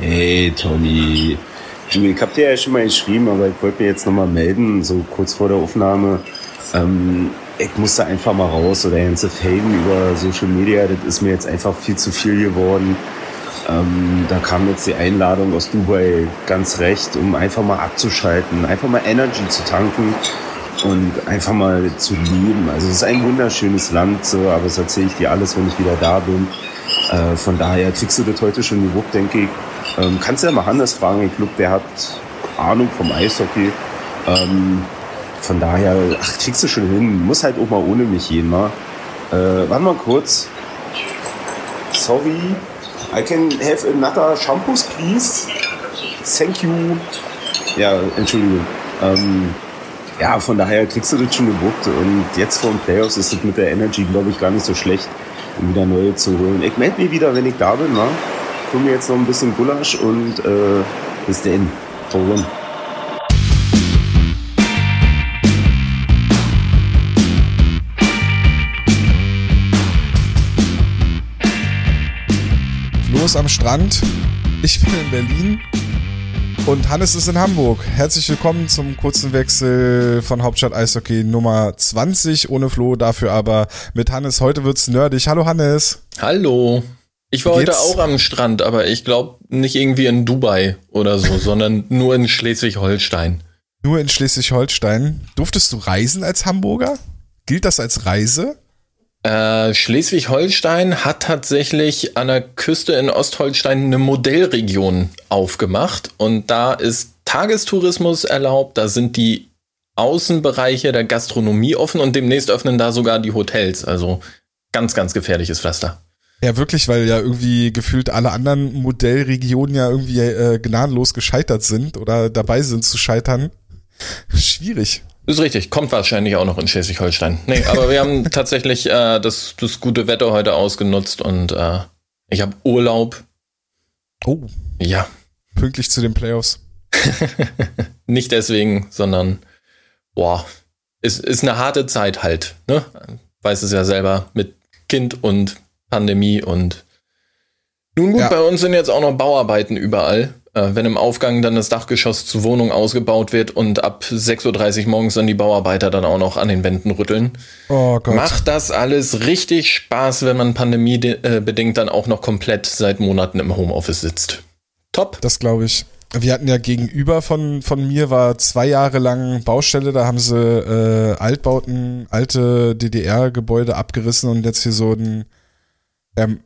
Hey, Tony. Du, ich hab dir ja schon mal geschrieben, aber ich wollte mir jetzt nochmal melden, so kurz vor der Aufnahme. Ähm, ich musste einfach mal raus oder ganze Fame über Social Media, das ist mir jetzt einfach viel zu viel geworden. Ähm, da kam jetzt die Einladung aus Dubai ganz recht, um einfach mal abzuschalten, einfach mal Energy zu tanken und einfach mal zu leben. Also es ist ein wunderschönes Land, so, aber das erzähle ich dir alles, wenn ich wieder da bin. Äh, von daher kriegst du das heute schon gewuppt, denke ich. Ähm, kannst ja mal Hannes fragen, ich glaube, der hat Ahnung vom Eishockey. Ähm, von daher, ach, kriegst du schon hin. Muss halt auch mal ohne mich gehen, mal. Äh, warte mal kurz. Sorry. I can have another shampoo, please. Thank you. Ja, Entschuldigung. Ähm, ja, von daher kriegst du das schon gebucht. Und jetzt vor den Playoffs ist es mit der Energy, glaube ich, gar nicht so schlecht, um wieder neue zu holen. Ich melde mich wieder, wenn ich da bin. Ne? Hol mir jetzt noch ein bisschen Gulasch und äh, bis dann. Hau rein. Los am Strand. Ich bin in Berlin und Hannes ist in Hamburg. Herzlich willkommen zum kurzen Wechsel von Hauptstadt Eishockey Nummer 20 ohne Flo, dafür aber mit Hannes. Heute wird's nerdig. Hallo Hannes. Hallo. Ich war heute auch am Strand, aber ich glaube nicht irgendwie in Dubai oder so, sondern nur in Schleswig-Holstein. Nur in Schleswig-Holstein. Durftest du reisen als Hamburger? Gilt das als Reise? Äh, Schleswig-Holstein hat tatsächlich an der Küste in Ostholstein eine Modellregion aufgemacht und da ist Tagestourismus erlaubt, da sind die Außenbereiche der Gastronomie offen und demnächst öffnen da sogar die Hotels. Also ganz, ganz gefährliches Pflaster. Ja, wirklich, weil ja irgendwie gefühlt alle anderen Modellregionen ja irgendwie äh, gnadenlos gescheitert sind oder dabei sind zu scheitern. Schwierig. Ist richtig, kommt wahrscheinlich auch noch in Schleswig-Holstein. Nee, aber wir haben tatsächlich äh, das, das gute Wetter heute ausgenutzt und äh, ich habe Urlaub. Oh. Ja. Pünktlich zu den Playoffs. Nicht deswegen, sondern boah, ist, ist eine harte Zeit halt, ne? Weiß es ja selber mit Kind und Pandemie und nun gut, ja. bei uns sind jetzt auch noch Bauarbeiten überall äh, wenn im Aufgang dann das Dachgeschoss zur Wohnung ausgebaut wird und ab 6.30 Uhr morgens dann die Bauarbeiter dann auch noch an den Wänden rütteln. Oh Gott. Macht das alles richtig Spaß, wenn man pandemiebedingt dann auch noch komplett seit Monaten im Homeoffice sitzt. Top. Das glaube ich. Wir hatten ja gegenüber von, von mir war zwei Jahre lang Baustelle, da haben sie äh, Altbauten, alte DDR-Gebäude abgerissen und jetzt hier so ein ähm,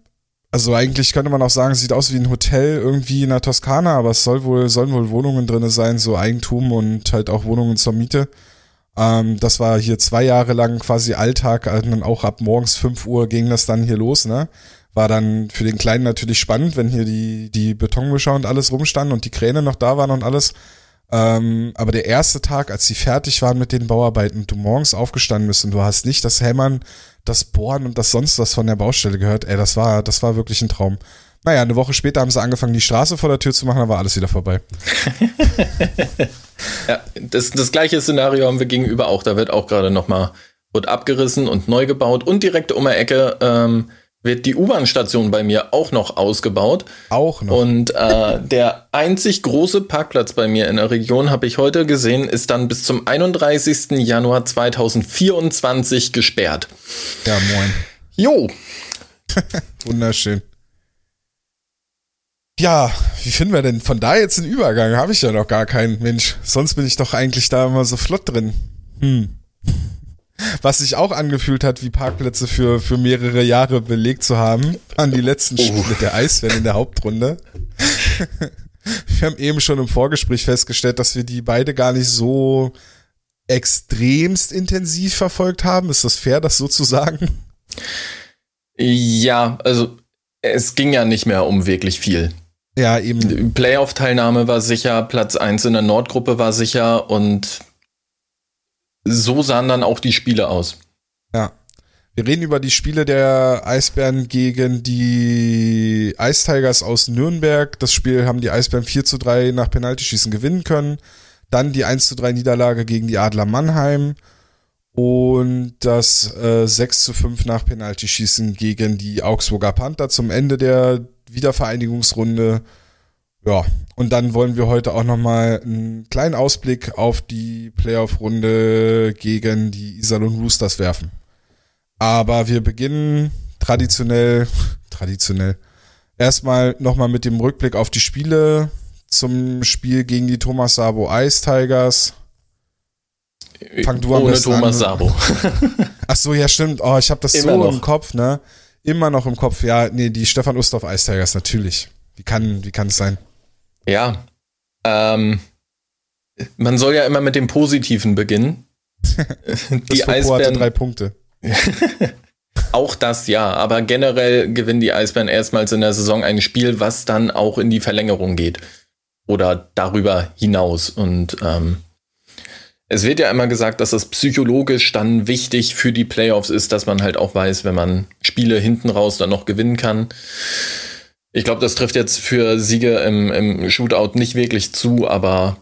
also eigentlich könnte man auch sagen, sieht aus wie ein Hotel irgendwie in der Toskana, aber es soll wohl, sollen wohl Wohnungen drin sein, so Eigentum und halt auch Wohnungen zur Miete. Ähm, das war hier zwei Jahre lang quasi Alltag, also dann auch ab morgens 5 Uhr ging das dann hier los, ne? War dann für den Kleinen natürlich spannend, wenn hier die, die Betonmischer und alles rumstanden und die Kräne noch da waren und alles. Ähm, aber der erste Tag, als sie fertig waren mit den Bauarbeiten du morgens aufgestanden bist und du hast nicht das Hämmern, das Bohren und das sonst was von der Baustelle gehört, ey, das war, das war wirklich ein Traum. Naja, eine Woche später haben sie angefangen, die Straße vor der Tür zu machen, dann war alles wieder vorbei. ja, das, das gleiche Szenario haben wir gegenüber auch. Da wird auch gerade nochmal, wird abgerissen und neu gebaut und direkt um der Ecke ähm, wird die U-Bahn-Station bei mir auch noch ausgebaut. Auch noch. Und äh, der einzig große Parkplatz bei mir in der Region, habe ich heute gesehen, ist dann bis zum 31. Januar 2024 gesperrt. Ja, moin. Jo. Wunderschön. Ja, wie finden wir denn von da jetzt den Übergang? Habe ich ja noch gar keinen. Mensch, sonst bin ich doch eigentlich da immer so flott drin. Hm. Was sich auch angefühlt hat, wie Parkplätze für, für mehrere Jahre belegt zu haben, an die letzten oh. Spiele der Eisbären in der Hauptrunde. wir haben eben schon im Vorgespräch festgestellt, dass wir die beide gar nicht so extremst intensiv verfolgt haben. Ist das fair, das so zu sagen? Ja, also es ging ja nicht mehr um wirklich viel. Ja, eben. Playoff-Teilnahme war sicher, Platz 1 in der Nordgruppe war sicher und so sahen dann auch die Spiele aus. Ja. Wir reden über die Spiele der Eisbären gegen die Ice Tigers aus Nürnberg. Das Spiel haben die Eisbären 4 zu 3 nach Penaltyschießen gewinnen können. Dann die 1 zu 3 Niederlage gegen die Adler Mannheim. Und das äh, 6 zu 5 nach Penaltyschießen gegen die Augsburger Panther zum Ende der Wiedervereinigungsrunde Ja, und dann wollen wir heute auch nochmal einen kleinen Ausblick auf die Playoff-Runde gegen die Iserlohn Roosters werfen. Aber wir beginnen traditionell, traditionell, erstmal nochmal mit dem Rückblick auf die Spiele zum Spiel gegen die Thomas Sabo Ice Tigers. Fang du Ohne Thomas an. Sabo. Ach so, ja stimmt. Oh, ich habe das Immer so noch. im Kopf, ne? Immer noch im Kopf. Ja, nee, die Stefan Ustorf Ice Tigers natürlich. Wie kann, wie kann es sein? Ja. Ähm, man soll ja immer mit dem Positiven beginnen. die Eisbären drei Punkte. auch das ja, aber generell gewinnen die Eisbären erstmals in der Saison ein Spiel, was dann auch in die Verlängerung geht oder darüber hinaus. Und ähm, es wird ja immer gesagt, dass das psychologisch dann wichtig für die Playoffs ist, dass man halt auch weiß, wenn man Spiele hinten raus dann noch gewinnen kann. Ich glaube, das trifft jetzt für Siege im, im Shootout nicht wirklich zu, aber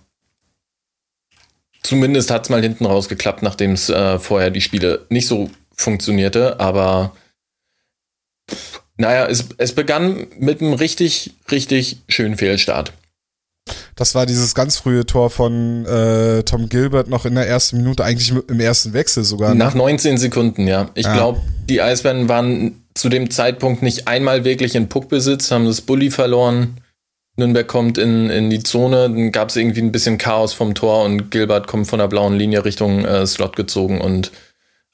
zumindest hat es mal hinten raus geklappt, nachdem es äh, vorher die Spiele nicht so funktionierte. Aber naja, es, es begann mit einem richtig, richtig schönen Fehlstart. Das war dieses ganz frühe Tor von äh, Tom Gilbert noch in der ersten Minute, eigentlich im ersten Wechsel sogar. Ne? Nach 19 Sekunden, ja. Ich ja. glaube, die Eisbären waren zu dem Zeitpunkt nicht einmal wirklich in Puckbesitz, haben das Bully verloren. Nürnberg kommt in, in die Zone, dann gab es irgendwie ein bisschen Chaos vom Tor und Gilbert kommt von der blauen Linie Richtung äh, Slot gezogen und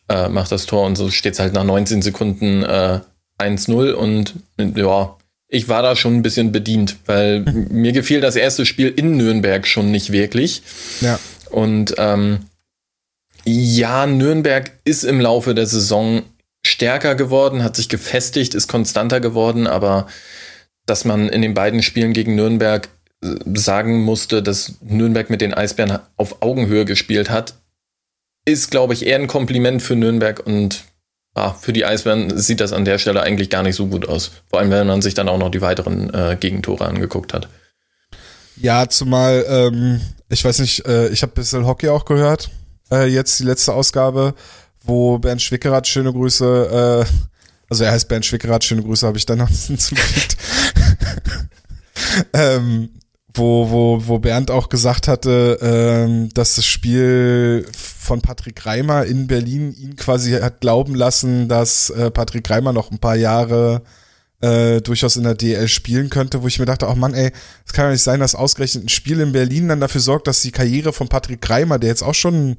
äh, macht das Tor und so steht es halt nach 19 Sekunden äh, 1-0 und ja, ich war da schon ein bisschen bedient, weil mir gefiel das erste Spiel in Nürnberg schon nicht wirklich. Ja. Und ähm, ja, Nürnberg ist im Laufe der Saison stärker geworden, hat sich gefestigt, ist konstanter geworden, aber dass man in den beiden Spielen gegen Nürnberg äh, sagen musste, dass Nürnberg mit den Eisbären auf Augenhöhe gespielt hat, ist, glaube ich, eher ein Kompliment für Nürnberg und ah, für die Eisbären sieht das an der Stelle eigentlich gar nicht so gut aus. Vor allem, wenn man sich dann auch noch die weiteren äh, Gegentore angeguckt hat. Ja, zumal, ähm, ich weiß nicht, äh, ich habe ein bisschen Hockey auch gehört, äh, jetzt die letzte Ausgabe, wo Bernd Schwickerath, schöne Grüße, äh, also er heißt Bernd Schwickerath, schöne Grüße habe ich dann noch hinzugefügt. ähm, wo, wo, wo Bernd auch gesagt hatte, ähm, dass das Spiel von Patrick Reimer in Berlin ihn quasi hat glauben lassen, dass äh, Patrick Reimer noch ein paar Jahre äh, durchaus in der DL spielen könnte, wo ich mir dachte, ach Mann, ey, es kann ja nicht sein, dass ausgerechnet ein Spiel in Berlin dann dafür sorgt, dass die Karriere von Patrick Reimer, der jetzt auch schon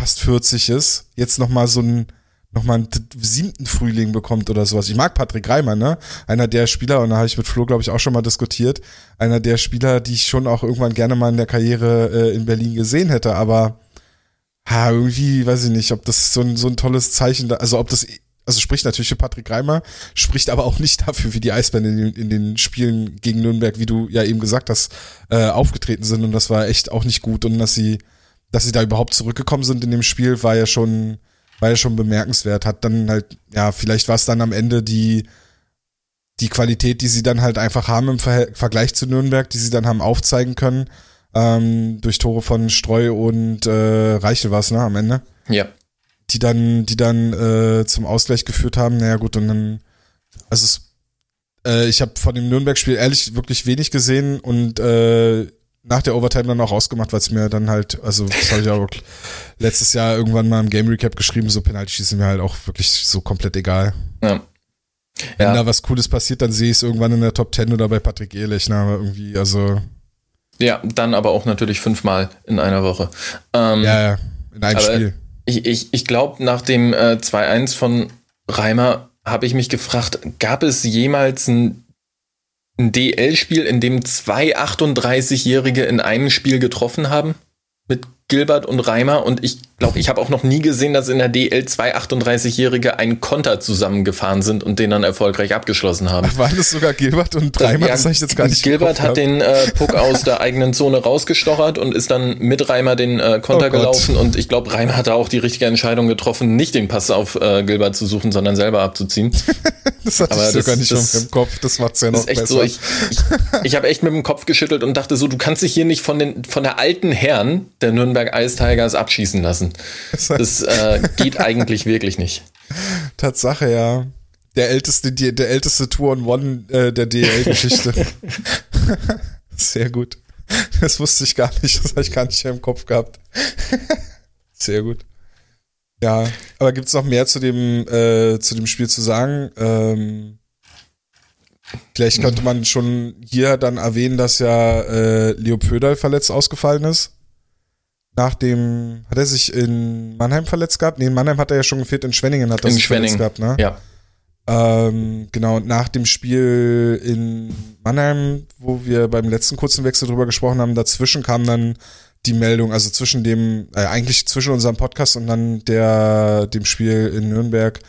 fast 40 ist, jetzt nochmal so ein nochmal einen siebten Frühling bekommt oder sowas. Ich mag Patrick Reimer, ne? Einer der Spieler, und da habe ich mit Flo, glaube ich, auch schon mal diskutiert, einer der Spieler, die ich schon auch irgendwann gerne mal in der Karriere äh, in Berlin gesehen hätte, aber ha, irgendwie, weiß ich nicht, ob das so ein, so ein tolles Zeichen, da, also ob das, also spricht natürlich für Patrick Reimer, spricht aber auch nicht dafür, wie die Eisbären in, den, in den Spielen gegen Nürnberg, wie du ja eben gesagt hast, äh, aufgetreten sind und das war echt auch nicht gut und dass sie, dass sie da überhaupt zurückgekommen sind in dem Spiel, war ja schon, war ja schon bemerkenswert. Hat dann halt, ja, vielleicht war es dann am Ende die, die Qualität, die sie dann halt einfach haben im Ver Vergleich zu Nürnberg, die sie dann haben aufzeigen können. Ähm, durch Tore von Streu und äh, Reichel war es, ne, am Ende. Ja. Die dann, die dann äh, zum Ausgleich geführt haben. Naja, gut, und dann, also es, äh, ich habe von dem Nürnberg-Spiel ehrlich wirklich wenig gesehen und äh, nach der Overtime dann auch ausgemacht, weil es mir dann halt, also das habe ich auch letztes Jahr irgendwann mal im Game Recap geschrieben, so Penalty schießen mir halt auch wirklich so komplett egal. Ja. Wenn ja. da was Cooles passiert, dann sehe ich es irgendwann in der Top 10 oder bei Patrick Ehrlich, ne, aber irgendwie, also. Ja, dann aber auch natürlich fünfmal in einer Woche. Ähm, ja, ja, in einem Spiel. Ich, ich, ich glaube, nach dem äh, 2-1 von Reimer habe ich mich gefragt, gab es jemals ein ein DL-Spiel, in dem zwei 38-Jährige in einem Spiel getroffen haben? Mit Gilbert und Reimer und ich glaube, ich habe auch noch nie gesehen, dass in der DL zwei 38-Jährige einen Konter zusammengefahren sind und den dann erfolgreich abgeschlossen haben. Waren das sogar Gilbert und Reimer? Ja, das habe ich jetzt gar nicht Gilbert hat den äh, Puck aus der eigenen Zone rausgestochert und ist dann mit Reimer den äh, Konter oh gelaufen und ich glaube, Reimer hatte auch die richtige Entscheidung getroffen, nicht den Pass auf äh, Gilbert zu suchen, sondern selber abzuziehen. das hatte Aber ich sogar nicht das, im Kopf, das macht's ja noch echt besser. So, ich ich, ich habe echt mit dem Kopf geschüttelt und dachte so, du kannst dich hier nicht von, den, von der alten Herren der Nürnberg Ice Tigers abschießen lassen. Das äh, geht eigentlich wirklich nicht. Tatsache, ja. Der älteste, der älteste Tour on One äh, der DL-Geschichte. Sehr gut. Das wusste ich gar nicht, das habe ich gar nicht mehr im Kopf gehabt. Sehr gut. Ja, aber gibt es noch mehr zu dem, äh, zu dem Spiel zu sagen? Ähm, vielleicht könnte man schon hier dann erwähnen, dass ja äh, Leo Pöderl verletzt ausgefallen ist. Nach dem, hat er sich in Mannheim verletzt gehabt? Nee, in Mannheim hat er ja schon gefehlt, in Schwenningen hat er In sich verletzt gehabt, ne? Ja. Ähm, genau, nach dem Spiel in Mannheim, wo wir beim letzten kurzen Wechsel drüber gesprochen haben, dazwischen kam dann die Meldung, also zwischen dem, äh, eigentlich zwischen unserem Podcast und dann der, dem Spiel in Nürnberg,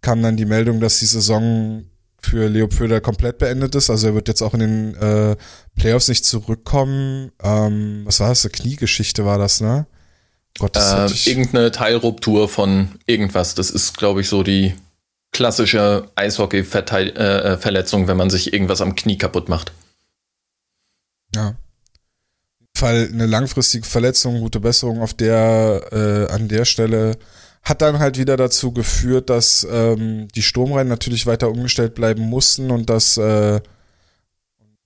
kam dann die Meldung, dass die Saison für Leo Pöder komplett beendet ist. Also er wird jetzt auch in den äh, Playoffs nicht zurückkommen. Ähm, was war das? Eine Kniegeschichte war das, ne? Gott, das Äh, ich- irgendeine Teilruptur von irgendwas. Das ist, glaube ich, so die klassische Eishockey-Verletzung, wenn man sich irgendwas am Knie kaputt macht. Ja. Fall eine langfristige Verletzung, gute Besserung auf der, äh, an der Stelle hat dann halt wieder dazu geführt, dass ähm, die Sturmreihen natürlich weiter umgestellt bleiben mussten und dass äh,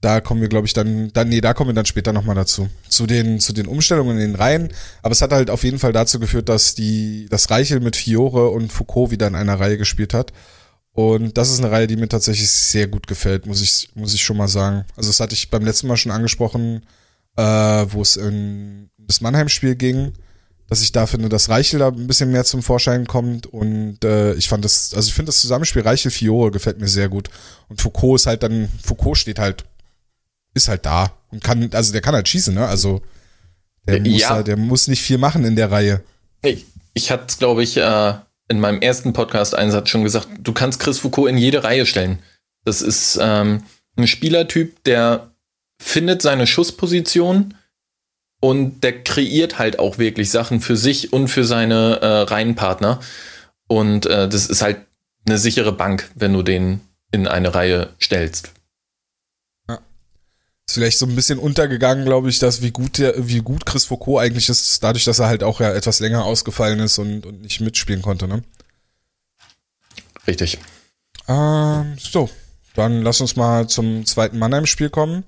da kommen wir, glaube ich, dann, dann, nee, da kommen wir dann später nochmal dazu. Zu den, zu den Umstellungen in den Reihen. Aber es hat halt auf jeden Fall dazu geführt, dass die, das Reichel mit Fiore und Foucault wieder in einer Reihe gespielt hat. Und das ist eine Reihe, die mir tatsächlich sehr gut gefällt, muss ich, muss ich schon mal sagen. Also das hatte ich beim letzten Mal schon angesprochen, äh, wo es in das Mannheim-Spiel ging, dass ich da finde, dass Reichel da ein bisschen mehr zum Vorschein kommt. Und äh, ich fand das, also ich finde das Zusammenspiel Reichel-Fiore gefällt mir sehr gut. Und Foucault ist halt dann, Foucault steht halt, ist halt da und kann, also der kann halt schießen, ne? Also der, Ja. muss, halt, der muss nicht viel machen in der Reihe. Ich, ich hatte es, glaube ich, äh, in meinem ersten Podcast-Einsatz schon gesagt, du kannst Chris Foucault in jede Reihe stellen. Das ist ähm, ein Spielertyp, der findet seine Schussposition und der kreiert halt auch wirklich Sachen für sich und für seine äh, Reihenpartner. Und äh, das ist halt eine sichere Bank, wenn du den in eine Reihe stellst. Ist vielleicht so ein bisschen untergegangen, glaube ich, dass wie gut der, wie gut Chris Foucault eigentlich ist, dadurch, dass er halt auch ja etwas länger ausgefallen ist und, und nicht mitspielen konnte, ne? Richtig. Ähm, so, dann lass uns mal zum zweiten Mannheim-Spiel kommen.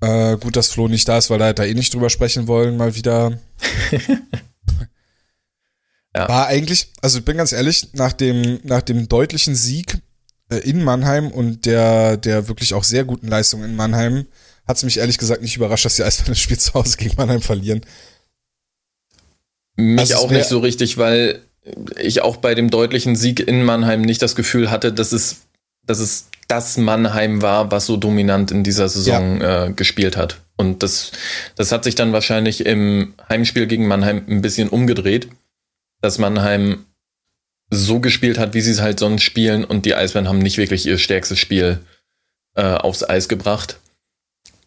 Äh, gut, dass Flo nicht da ist, weil er da eh nicht drüber sprechen wollen, mal wieder. Ja. War eigentlich, also ich bin ganz ehrlich, nach dem, nach dem deutlichen Sieg äh, in Mannheim und der, der wirklich auch sehr guten Leistung in Mannheim, hat es mich ehrlich gesagt nicht überrascht, dass die Eisbären das Spiel zu Hause gegen Mannheim verlieren. Mich Also auch nicht so richtig, weil ich auch bei dem deutlichen Sieg in Mannheim nicht das Gefühl hatte, dass es, dass es das Mannheim war, was so dominant in dieser Saison äh, gespielt hat. Und das, das hat sich dann wahrscheinlich im Heimspiel gegen Mannheim ein bisschen umgedreht, dass Mannheim so gespielt hat, wie sie es halt sonst spielen und die Eisbären haben nicht wirklich ihr stärkstes Spiel äh, aufs Eis gebracht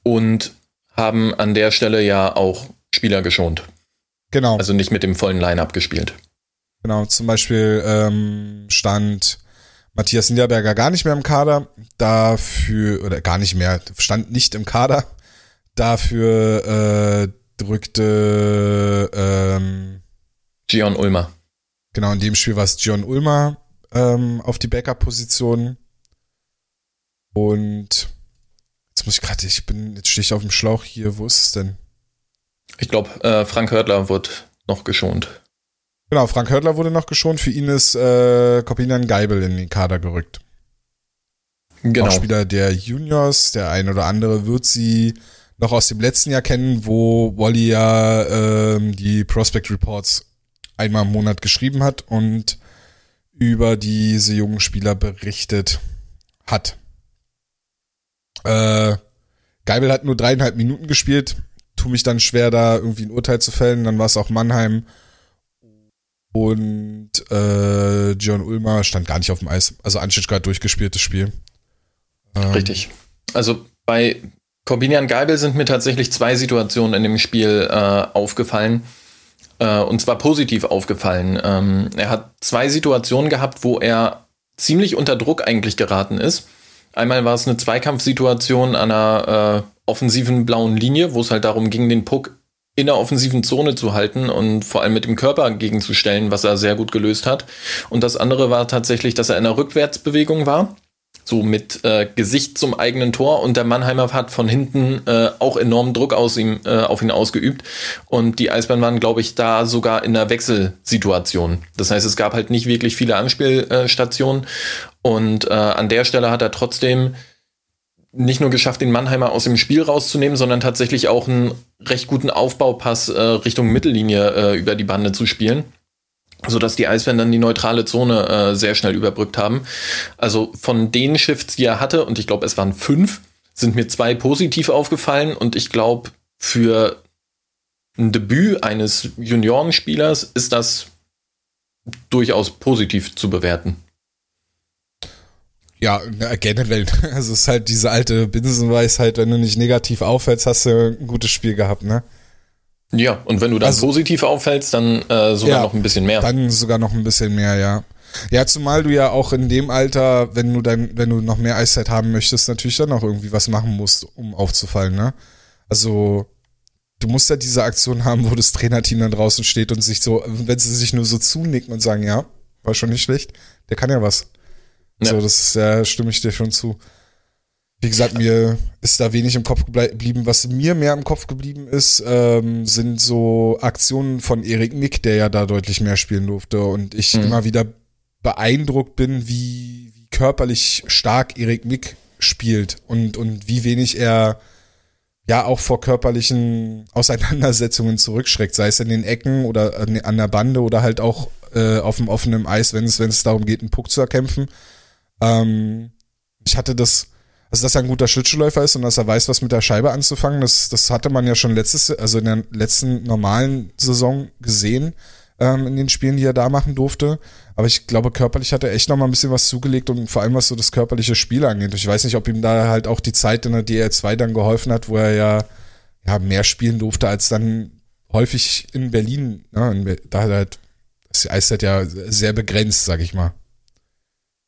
und haben an der Stelle ja auch Spieler geschont. Genau. Also nicht mit dem vollen Line-Up gespielt. Genau, zum Beispiel ähm, stand Matthias Niederberger gar nicht mehr im Kader, dafür, oder gar nicht mehr, stand nicht im Kader, dafür äh, drückte, ähm, Gion Ulmer. genau, in dem Spiel war es John Ulmer ähm, auf die Backup-Position und jetzt muss ich gerade, ich bin, jetzt stehe ich auf dem Schlauch hier, wo ist es denn? Ich glaube, äh, Frank Hörtler wird noch geschont. Genau, Frank Hörtler wurde noch geschont, für ihn ist äh, Corbinian Geibel in den Kader gerückt. Genau. auch Spieler der Juniors. Der ein oder andere wird sie noch aus dem letzten Jahr kennen, wo Wally ja ähm, die Prospect Reports einmal im Monat geschrieben hat und über diese jungen Spieler berichtet hat. Äh, Geibel hat nur dreieinhalb Minuten gespielt. Tu mich dann schwer, da irgendwie ein Urteil zu fällen. Dann war es auch Mannheim. Und äh, John Ulmer stand gar nicht auf dem Eis. Also Anschitschka hat durchgespielt, das Spiel. Ähm, Richtig. Also bei Corbinian Geibel sind mir tatsächlich zwei Situationen in dem Spiel äh, aufgefallen. Äh, und zwar positiv aufgefallen. Ähm, er hat zwei Situationen gehabt, wo er ziemlich unter Druck eigentlich geraten ist. Einmal war es eine Zweikampfsituation an einer äh, offensiven blauen Linie, wo es halt darum ging, den Puck in der offensiven Zone zu halten und vor allem mit dem Körper gegenzustellen, was er sehr gut gelöst hat. Und das andere war tatsächlich, dass er in einer Rückwärtsbewegung war, so mit äh, Gesicht zum eigenen Tor und der Mannheimer hat von hinten äh, auch enormen Druck aus ihm, äh, auf ihn ausgeübt und die Eisbären waren, glaube ich, da sogar in einer Wechselsituation. Das heißt, es gab halt nicht wirklich viele Anspielstationen und äh, an der Stelle hat er trotzdem nicht nur geschafft, den Mannheimer aus dem Spiel rauszunehmen, sondern tatsächlich auch einen recht guten Aufbaupass äh, Richtung Mittellinie äh, über die Bande zu spielen so dass die Eisbären dann die neutrale Zone äh, sehr schnell überbrückt haben. Also von den Shifts, die er hatte, und ich glaube, es waren fünf, sind mir zwei positiv aufgefallen und ich glaube, für ein Debüt eines Juniorenspielers ist das durchaus positiv zu bewerten. Ja, generell. Also es ist halt diese alte Binsenweisheit, wenn du nicht negativ auffällst, hast du ein gutes Spiel gehabt, ne? Ja, und wenn du dann also, positiv auffällst, dann äh, sogar ja, noch ein bisschen mehr. Dann sogar noch ein bisschen mehr, ja. Ja, zumal du ja auch in dem Alter, wenn du dann, wenn du noch mehr Eiszeit haben möchtest, natürlich dann auch irgendwie was machen musst, um aufzufallen, ne? Also, du musst ja diese Aktion haben, wo das Trainerteam dann draußen steht und sich so, wenn sie sich nur so zunicken und sagen, ja, war schon nicht schlecht, der kann ja was. Ja. So, das ist, ja, stimme ich dir schon zu. Wie gesagt, mir ist da wenig im Kopf geblieben. Was mir mehr im Kopf geblieben ist, ähm, sind so Aktionen von Erik Nick, der ja da deutlich mehr spielen durfte. Und ich mhm. immer wieder beeindruckt bin, wie, wie körperlich stark Erik Nick spielt und, und wie wenig er ja auch vor körperlichen Auseinandersetzungen zurückschreckt, sei es in den Ecken oder an der Bande oder halt auch äh, auf dem offenen Eis, wenn es, wenn es darum geht, einen Puck zu erkämpfen. Ähm, ich hatte das also, dass er ein guter Schlittschuhläufer ist und dass er weiß, was mit der Scheibe anzufangen, das, das hatte man ja schon letztes, also in der letzten normalen Saison gesehen, ähm, in den Spielen, die er da machen durfte. Aber ich glaube, körperlich hat er echt noch mal ein bisschen was zugelegt und vor allem was so das körperliche Spiel angeht. Ich weiß nicht, ob ihm da halt auch die Zeit in der DL2 dann geholfen hat, wo er ja, ja mehr spielen durfte als dann häufig in Berlin. Ne? Da halt, das Eiszeit ja sehr begrenzt, sag ich mal.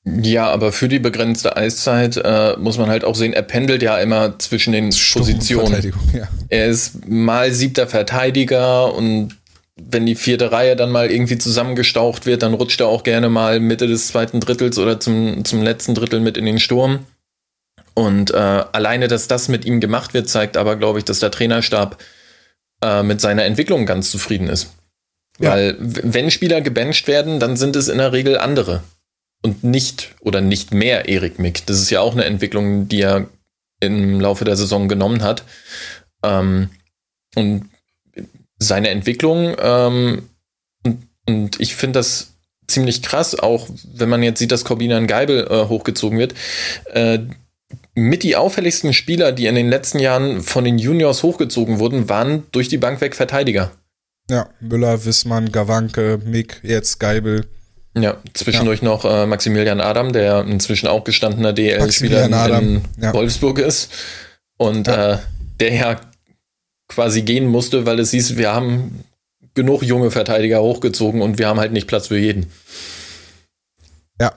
Ja, aber für die begrenzte Eiszeit äh, muss man halt auch sehen, er pendelt ja immer zwischen den Positionen. Ja. Er ist mal siebter Verteidiger und wenn die vierte Reihe dann mal irgendwie zusammengestaucht wird, dann rutscht er auch gerne mal Mitte des zweiten Drittels oder zum, zum letzten Drittel mit in den Sturm. Und äh, alleine, dass das mit ihm gemacht wird, zeigt aber, glaube ich, dass der Trainerstab äh, mit seiner Entwicklung ganz zufrieden ist. Ja. Weil wenn Spieler gebencht werden, dann sind es in der Regel andere und nicht oder nicht mehr Erik Mick. Das ist ja auch eine Entwicklung, die er im Laufe der Saison genommen hat. Ähm, und seine Entwicklung, ähm, und, und, ich finde das ziemlich krass, auch wenn man jetzt sieht, dass Corbinian Geibel äh, hochgezogen wird. Äh, mit die auffälligsten Spieler, die in den letzten Jahren von den Juniors hochgezogen wurden, waren durch die Bank weg Verteidiger. Ja, Müller, Wissmann, Gawanke, Mick, jetzt Geibel. Ja, zwischendurch ja. noch äh, Maximilian Adam, der inzwischen auch gestandener DL-Spieler in, in ja. Wolfsburg ist. Und ja. Äh, der ja quasi gehen musste, weil es hieß, wir haben genug junge Verteidiger hochgezogen und wir haben halt nicht Platz für jeden. Ja.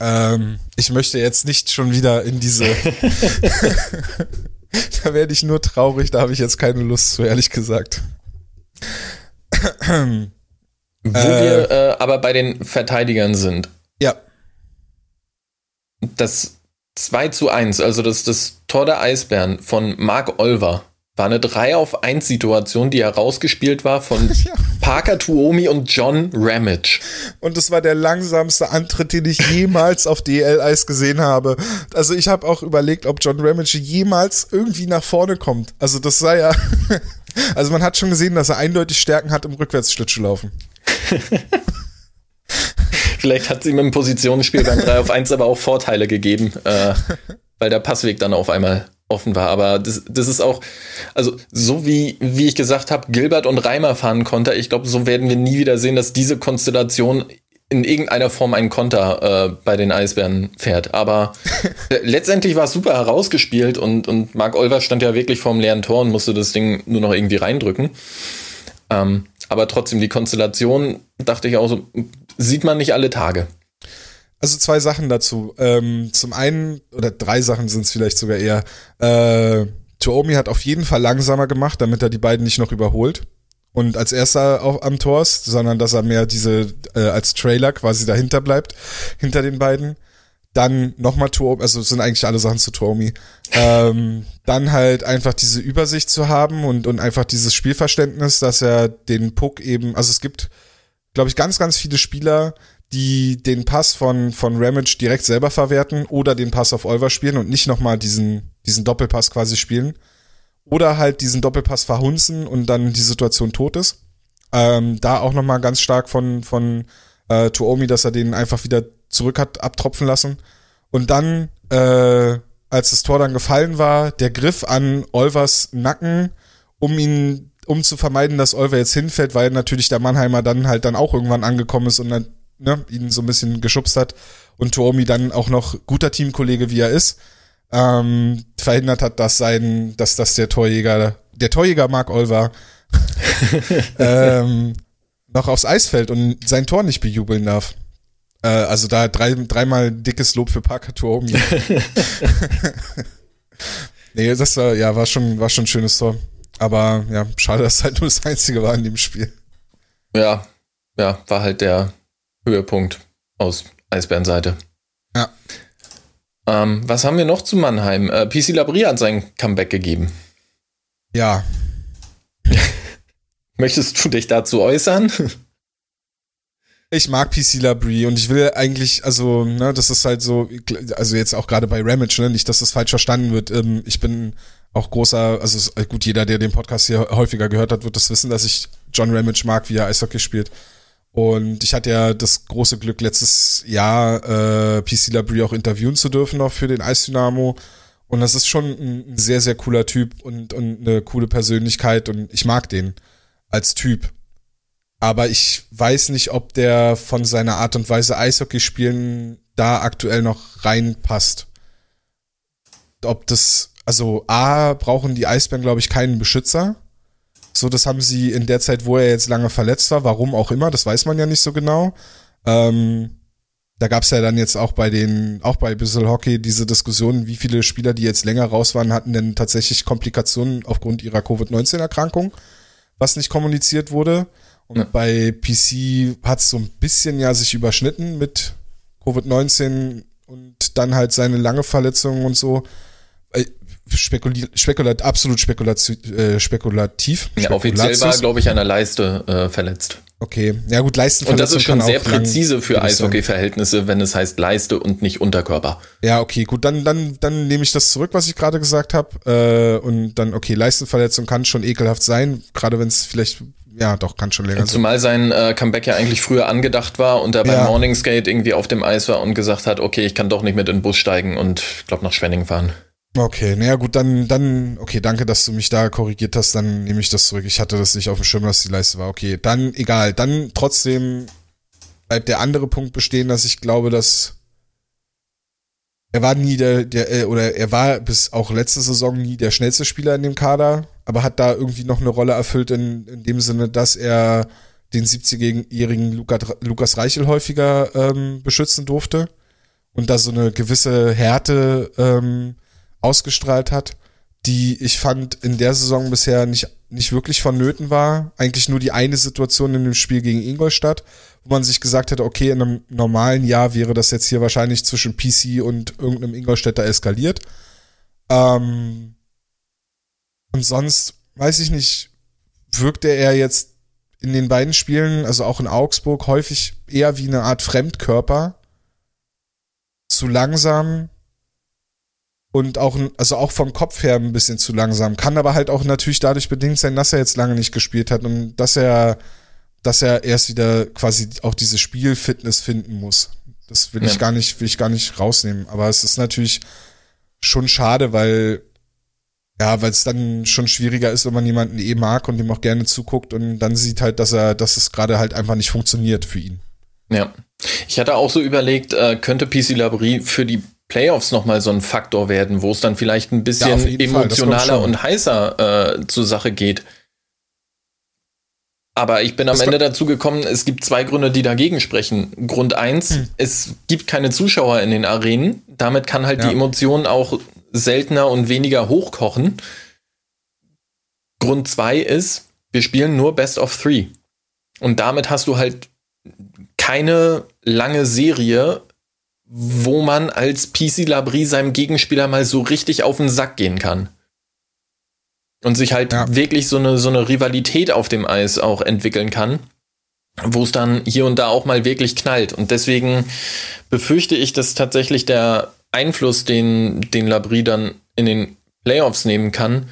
Ähm, ich möchte jetzt nicht schon wieder in diese. da werde ich nur traurig, da habe ich jetzt keine Lust zu, ehrlich gesagt. Wo äh, wir äh, aber bei den Verteidigern sind. Ja. Das 2 zu 1, also das, das Tor der Eisbären von Mark Olver, war eine 3 auf 1 Situation, die herausgespielt war von ja. Parker Tuomi und John Ramage. Und das war der langsamste Antritt, den ich jemals auf DL-Eis gesehen habe. Also ich habe auch überlegt, ob John Ramage jemals irgendwie nach vorne kommt. Also das sei ja... Also man hat schon gesehen, dass er eindeutig Stärken hat im Rückwärtsschlittschuhlaufen. Vielleicht hat sie ihm im Positionsspiel beim 3 auf 1 aber auch Vorteile gegeben, äh, weil der Passweg dann auf einmal offen war. Aber das, das ist auch, also so wie, wie ich gesagt habe, Gilbert und Reimer fahren Konter, ich glaube, so werden wir nie wieder sehen, dass diese Konstellation in irgendeiner Form einen Konter äh, bei den Eisbären fährt. Aber äh, letztendlich war es super herausgespielt und, und Marc Olver stand ja wirklich vorm leeren Tor und musste das Ding nur noch irgendwie reindrücken. Ähm, aber trotzdem, die Konstellation, dachte ich auch so, sieht man nicht alle Tage. Also zwei Sachen dazu. Ähm, zum einen, oder drei Sachen sind es vielleicht sogar eher. Äh, Tuomi hat auf jeden Fall langsamer gemacht, damit er die beiden nicht noch überholt. Und als erster auch am Tor ist, sondern dass er mehr diese, äh, als Trailer quasi dahinter bleibt, hinter den beiden. Dann nochmal Tuomi, also sind eigentlich alle Sachen zu Tuomi. Ähm, dann halt einfach diese Übersicht zu haben und, und einfach dieses Spielverständnis, dass er den Puck eben, also es gibt, glaube ich, ganz, ganz viele Spieler, die den Pass von, von Ramage direkt selber verwerten oder den Pass auf Olver spielen und nicht nochmal diesen, diesen Doppelpass quasi spielen. Oder halt diesen Doppelpass verhunzen und dann die Situation tot ist. Ähm, da auch nochmal ganz stark von, von äh, Tuomi, dass er den einfach wieder zurück hat abtropfen lassen. Und dann, äh, als das Tor dann gefallen war, der Griff an Olvers Nacken, um ihn, um zu vermeiden, dass Olver jetzt hinfällt, weil natürlich der Mannheimer dann halt dann auch irgendwann angekommen ist und dann ne, ihn so ein bisschen geschubst hat und Tuomi dann auch noch guter Teamkollege wie er ist, ähm, verhindert hat, dass sein, dass das der Torjäger, der Torjäger Mark Olver ähm, noch aufs Eis fällt und sein Tor nicht bejubeln darf. Äh, also da drei, dreimal dickes Lob für Parker Tuomi. nee, das war, ja, war schon, war schon ein schönes Tor. Aber ja, schade, dass es halt nur das einzige war in dem Spiel. Ja, ja, war halt der Höhepunkt aus Eisbärenseite. Ja. Ähm, was haben wir noch zu Mannheim? Äh, PC Labrie hat sein Comeback gegeben. Ja. Möchtest du dich dazu äußern? Ich mag PC Labrie und ich will eigentlich, also, ne, das ist halt so, also jetzt auch gerade bei Ramage, ne, nicht, dass das falsch verstanden wird. Ähm, ich bin auch großer, also gut, jeder, der den Podcast hier häufiger gehört hat, wird das wissen, dass ich John Ramage mag, wie er Eishockey spielt. Und ich hatte ja das große Glück, letztes Jahr äh, PC Labrie auch interviewen zu dürfen, noch für den Eisdynamo. Und das ist schon ein sehr, sehr cooler Typ und, und eine coole Persönlichkeit und ich mag den als Typ. Aber ich weiß nicht, ob der von seiner Art und Weise Eishockey spielen da aktuell noch reinpasst. Ob das, also A, brauchen die Eisbären, glaube ich, keinen Beschützer. So, das haben sie in der Zeit, wo er jetzt lange verletzt war, warum auch immer, das weiß man ja nicht so genau. Ähm, da gab es ja dann jetzt auch bei den, auch bei Bissell Hockey diese Diskussion, wie viele Spieler, die jetzt länger raus waren, hatten denn tatsächlich Komplikationen aufgrund ihrer Covid-19-Erkrankung, was nicht kommuniziert wurde. Und ja. bei PC hat es so ein bisschen ja sich überschnitten mit Covid-19 und dann halt seine lange Verletzung und so. Äh, spekuli spekulat absolut spekulativ. Äh, spekulativ. Ja, offiziell war, glaube ich, an der Leiste äh, verletzt. Okay, ja gut, Leisten. Und das ist schon sehr präzise für Eishockey-Verhältnisse, wenn es heißt Leiste und nicht Unterkörper. Ja, okay, gut, dann, dann, dann nehme ich das zurück, was ich gerade gesagt habe. Äh, und dann, okay, Leistenverletzung kann schon ekelhaft sein, gerade wenn es vielleicht, ja, doch, kann schon länger sein. Zumal sein äh, Comeback ja eigentlich früher angedacht war und er beim ja. Morning Skate irgendwie auf dem Eis war und gesagt hat, okay, ich kann doch nicht mit in den Bus steigen und, glaube nach Schwenning fahren. Okay, naja gut, dann, dann, okay, danke, dass du mich da korrigiert hast, dann nehme ich das zurück. Ich hatte das nicht auf dem Schirm, dass die Leiste war. Okay, dann egal. Dann trotzdem bleibt der andere Punkt bestehen, dass ich glaube, dass er war nie der, der, äh, oder er war bis auch letzte Saison nie der schnellste Spieler in dem Kader, aber hat da irgendwie noch eine Rolle erfüllt in, in dem Sinne, dass er den 70-jährigen Lukas Reichel häufiger ähm, beschützen durfte und da so eine gewisse Härte ähm, ausgestrahlt hat, die ich fand in der Saison bisher nicht, nicht wirklich vonnöten war. Eigentlich nur die eine Situation in dem Spiel gegen Ingolstadt, wo man sich gesagt hätte, okay, in einem normalen Jahr wäre das jetzt hier wahrscheinlich zwischen PC und irgendeinem Ingolstädter eskaliert. Ähm und sonst, weiß ich nicht, wirkte er jetzt in den beiden Spielen, also auch in Augsburg, häufig eher wie eine Art Fremdkörper. Zu langsam, und auch, also auch vom Kopf her ein bisschen zu langsam. Kann aber halt auch natürlich dadurch bedingt sein, dass er jetzt lange nicht gespielt hat und dass er, dass er erst wieder quasi auch diese Spielfitness finden muss. Das will ja. ich gar nicht, will ich gar nicht rausnehmen. Aber es ist natürlich schon schade, weil, ja, weil es dann schon schwieriger ist, wenn man jemanden eh mag und dem auch gerne zuguckt und dann sieht halt, dass er, dass es gerade halt einfach nicht funktioniert für ihn. Ja. Ich hatte auch so überlegt, äh, könnte PC Labrie für die Playoffs nochmal so ein Faktor werden, wo es dann vielleicht ein bisschen ja, emotionaler und heißer äh, zur Sache geht. Aber ich bin am das Ende dazu gekommen, es gibt zwei Gründe, die dagegen sprechen. Grund eins, hm. es gibt keine Zuschauer in den Arenen. Damit kann halt ja. die Emotion auch seltener und weniger hochkochen. Grund zwei ist, wir spielen nur Best of Three. Und damit hast du halt keine lange Serie wo man als PC Labrie seinem Gegenspieler mal so richtig auf den Sack gehen kann. Und sich halt ja. wirklich so eine, so eine Rivalität auf dem Eis auch entwickeln kann, wo es dann hier und da auch mal wirklich knallt. Und deswegen befürchte ich, dass tatsächlich der Einfluss, den, den Labrie dann in den Playoffs nehmen kann,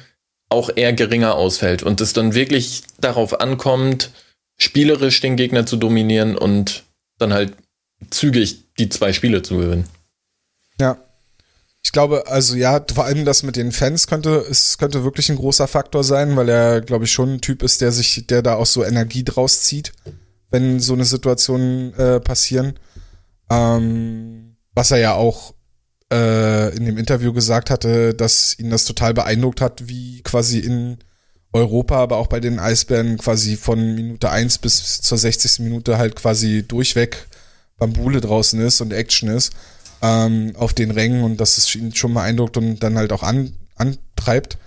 auch eher geringer ausfällt und es dann wirklich darauf ankommt, spielerisch den Gegner zu dominieren und dann halt zügig die zwei Spiele zu gewinnen. Ja. Ich glaube, also ja, vor allem das mit den Fans könnte, es könnte wirklich ein großer Faktor sein, weil er, glaube ich, schon ein Typ ist, der sich, der da auch so Energie draus zieht, wenn so eine Situation äh, passieren. Ähm, was er ja auch äh, in dem Interview gesagt hatte, dass ihn das total beeindruckt hat, wie quasi in Europa, aber auch bei den Eisbären quasi von Minute 1 bis zur 60. Minute halt quasi durchweg Bambule draußen ist und Action ist ähm, auf den Rängen und dass es ihn schon beeindruckt und dann halt auch an, antreibt.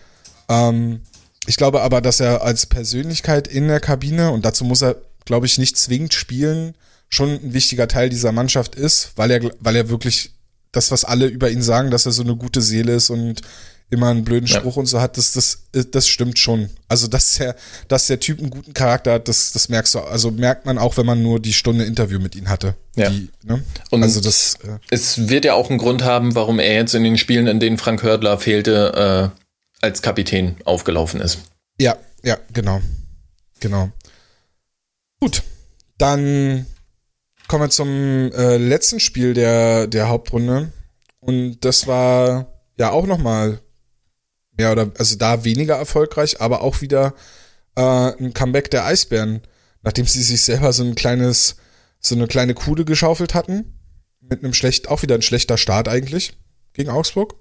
Ähm, ich glaube aber, dass er als Persönlichkeit in der Kabine, und dazu muss er, glaube ich, nicht zwingend spielen, schon ein wichtiger Teil dieser Mannschaft ist, weil er, weil er wirklich das, was alle über ihn sagen, dass er so eine gute Seele ist und immer einen blöden Spruch ja. und so hat, das, das, das stimmt schon. Also, dass der, dass der Typ einen guten Charakter hat, das, das merkst du, also merkt man auch, wenn man nur die Stunde Interview mit ihm hatte. Ja. Die, ne? Und also das, äh, es wird ja auch einen Grund haben, warum er jetzt in den Spielen, in denen Frank Hördler fehlte, äh, als Kapitän aufgelaufen ist. Ja, ja, genau. Genau. Gut. Dann kommen wir zum äh, letzten Spiel der, der Hauptrunde. Und das war ja auch nochmal mehr oder, also da weniger erfolgreich, aber auch wieder äh, ein Comeback der Eisbären, nachdem sie sich selber so ein kleines, so eine kleine Kude geschaufelt hatten. Mit einem schlecht, auch wieder ein schlechter Start eigentlich gegen Augsburg.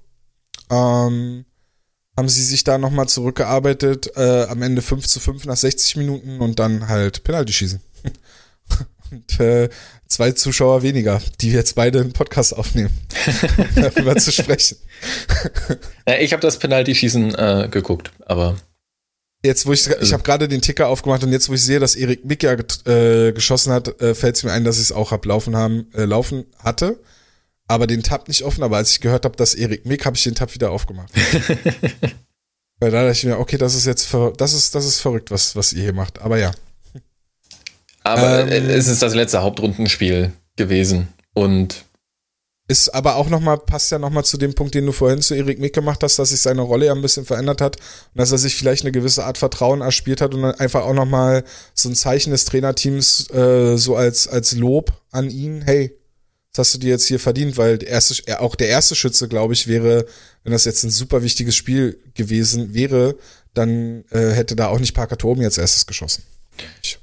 Ähm, haben sie sich da nochmal zurückgearbeitet, äh, am Ende 5 zu 5 nach 60 Minuten und dann halt Penalty schießen. und äh, zwei Zuschauer weniger, die jetzt beide einen Podcast aufnehmen, um darüber zu sprechen. Ja, ich habe das Penalty-Schießen äh, geguckt, aber Jetzt, wo ich, ich habe gerade den Ticker aufgemacht und jetzt, wo ich sehe, dass Erik Mick ja äh, geschossen hat, äh, fällt es mir ein, dass ich es auch hab laufen haben, äh, laufen hatte, aber den Tab nicht offen. Aber als ich gehört habe, dass Erik Mick, habe ich den Tab wieder aufgemacht. Weil da dachte ich mir, okay, das ist jetzt, das ist, das ist verrückt, was, was ihr hier macht. Aber ja. Aber ähm, es ist das letzte Hauptrundenspiel gewesen. Und ist aber auch nochmal, passt ja nochmal zu dem Punkt, den du vorhin zu Erik Mick gemacht hast, dass sich seine Rolle ja ein bisschen verändert hat und dass er sich vielleicht eine gewisse Art Vertrauen erspielt hat und dann einfach auch nochmal so ein Zeichen des Trainerteams äh, so als, als Lob an ihn, hey, das hast du dir jetzt hier verdient, weil der erste, auch der erste Schütze, glaube ich, wäre, wenn das jetzt ein super wichtiges Spiel gewesen wäre, dann äh, hätte da auch nicht Parker Toben jetzt erstes geschossen. Ich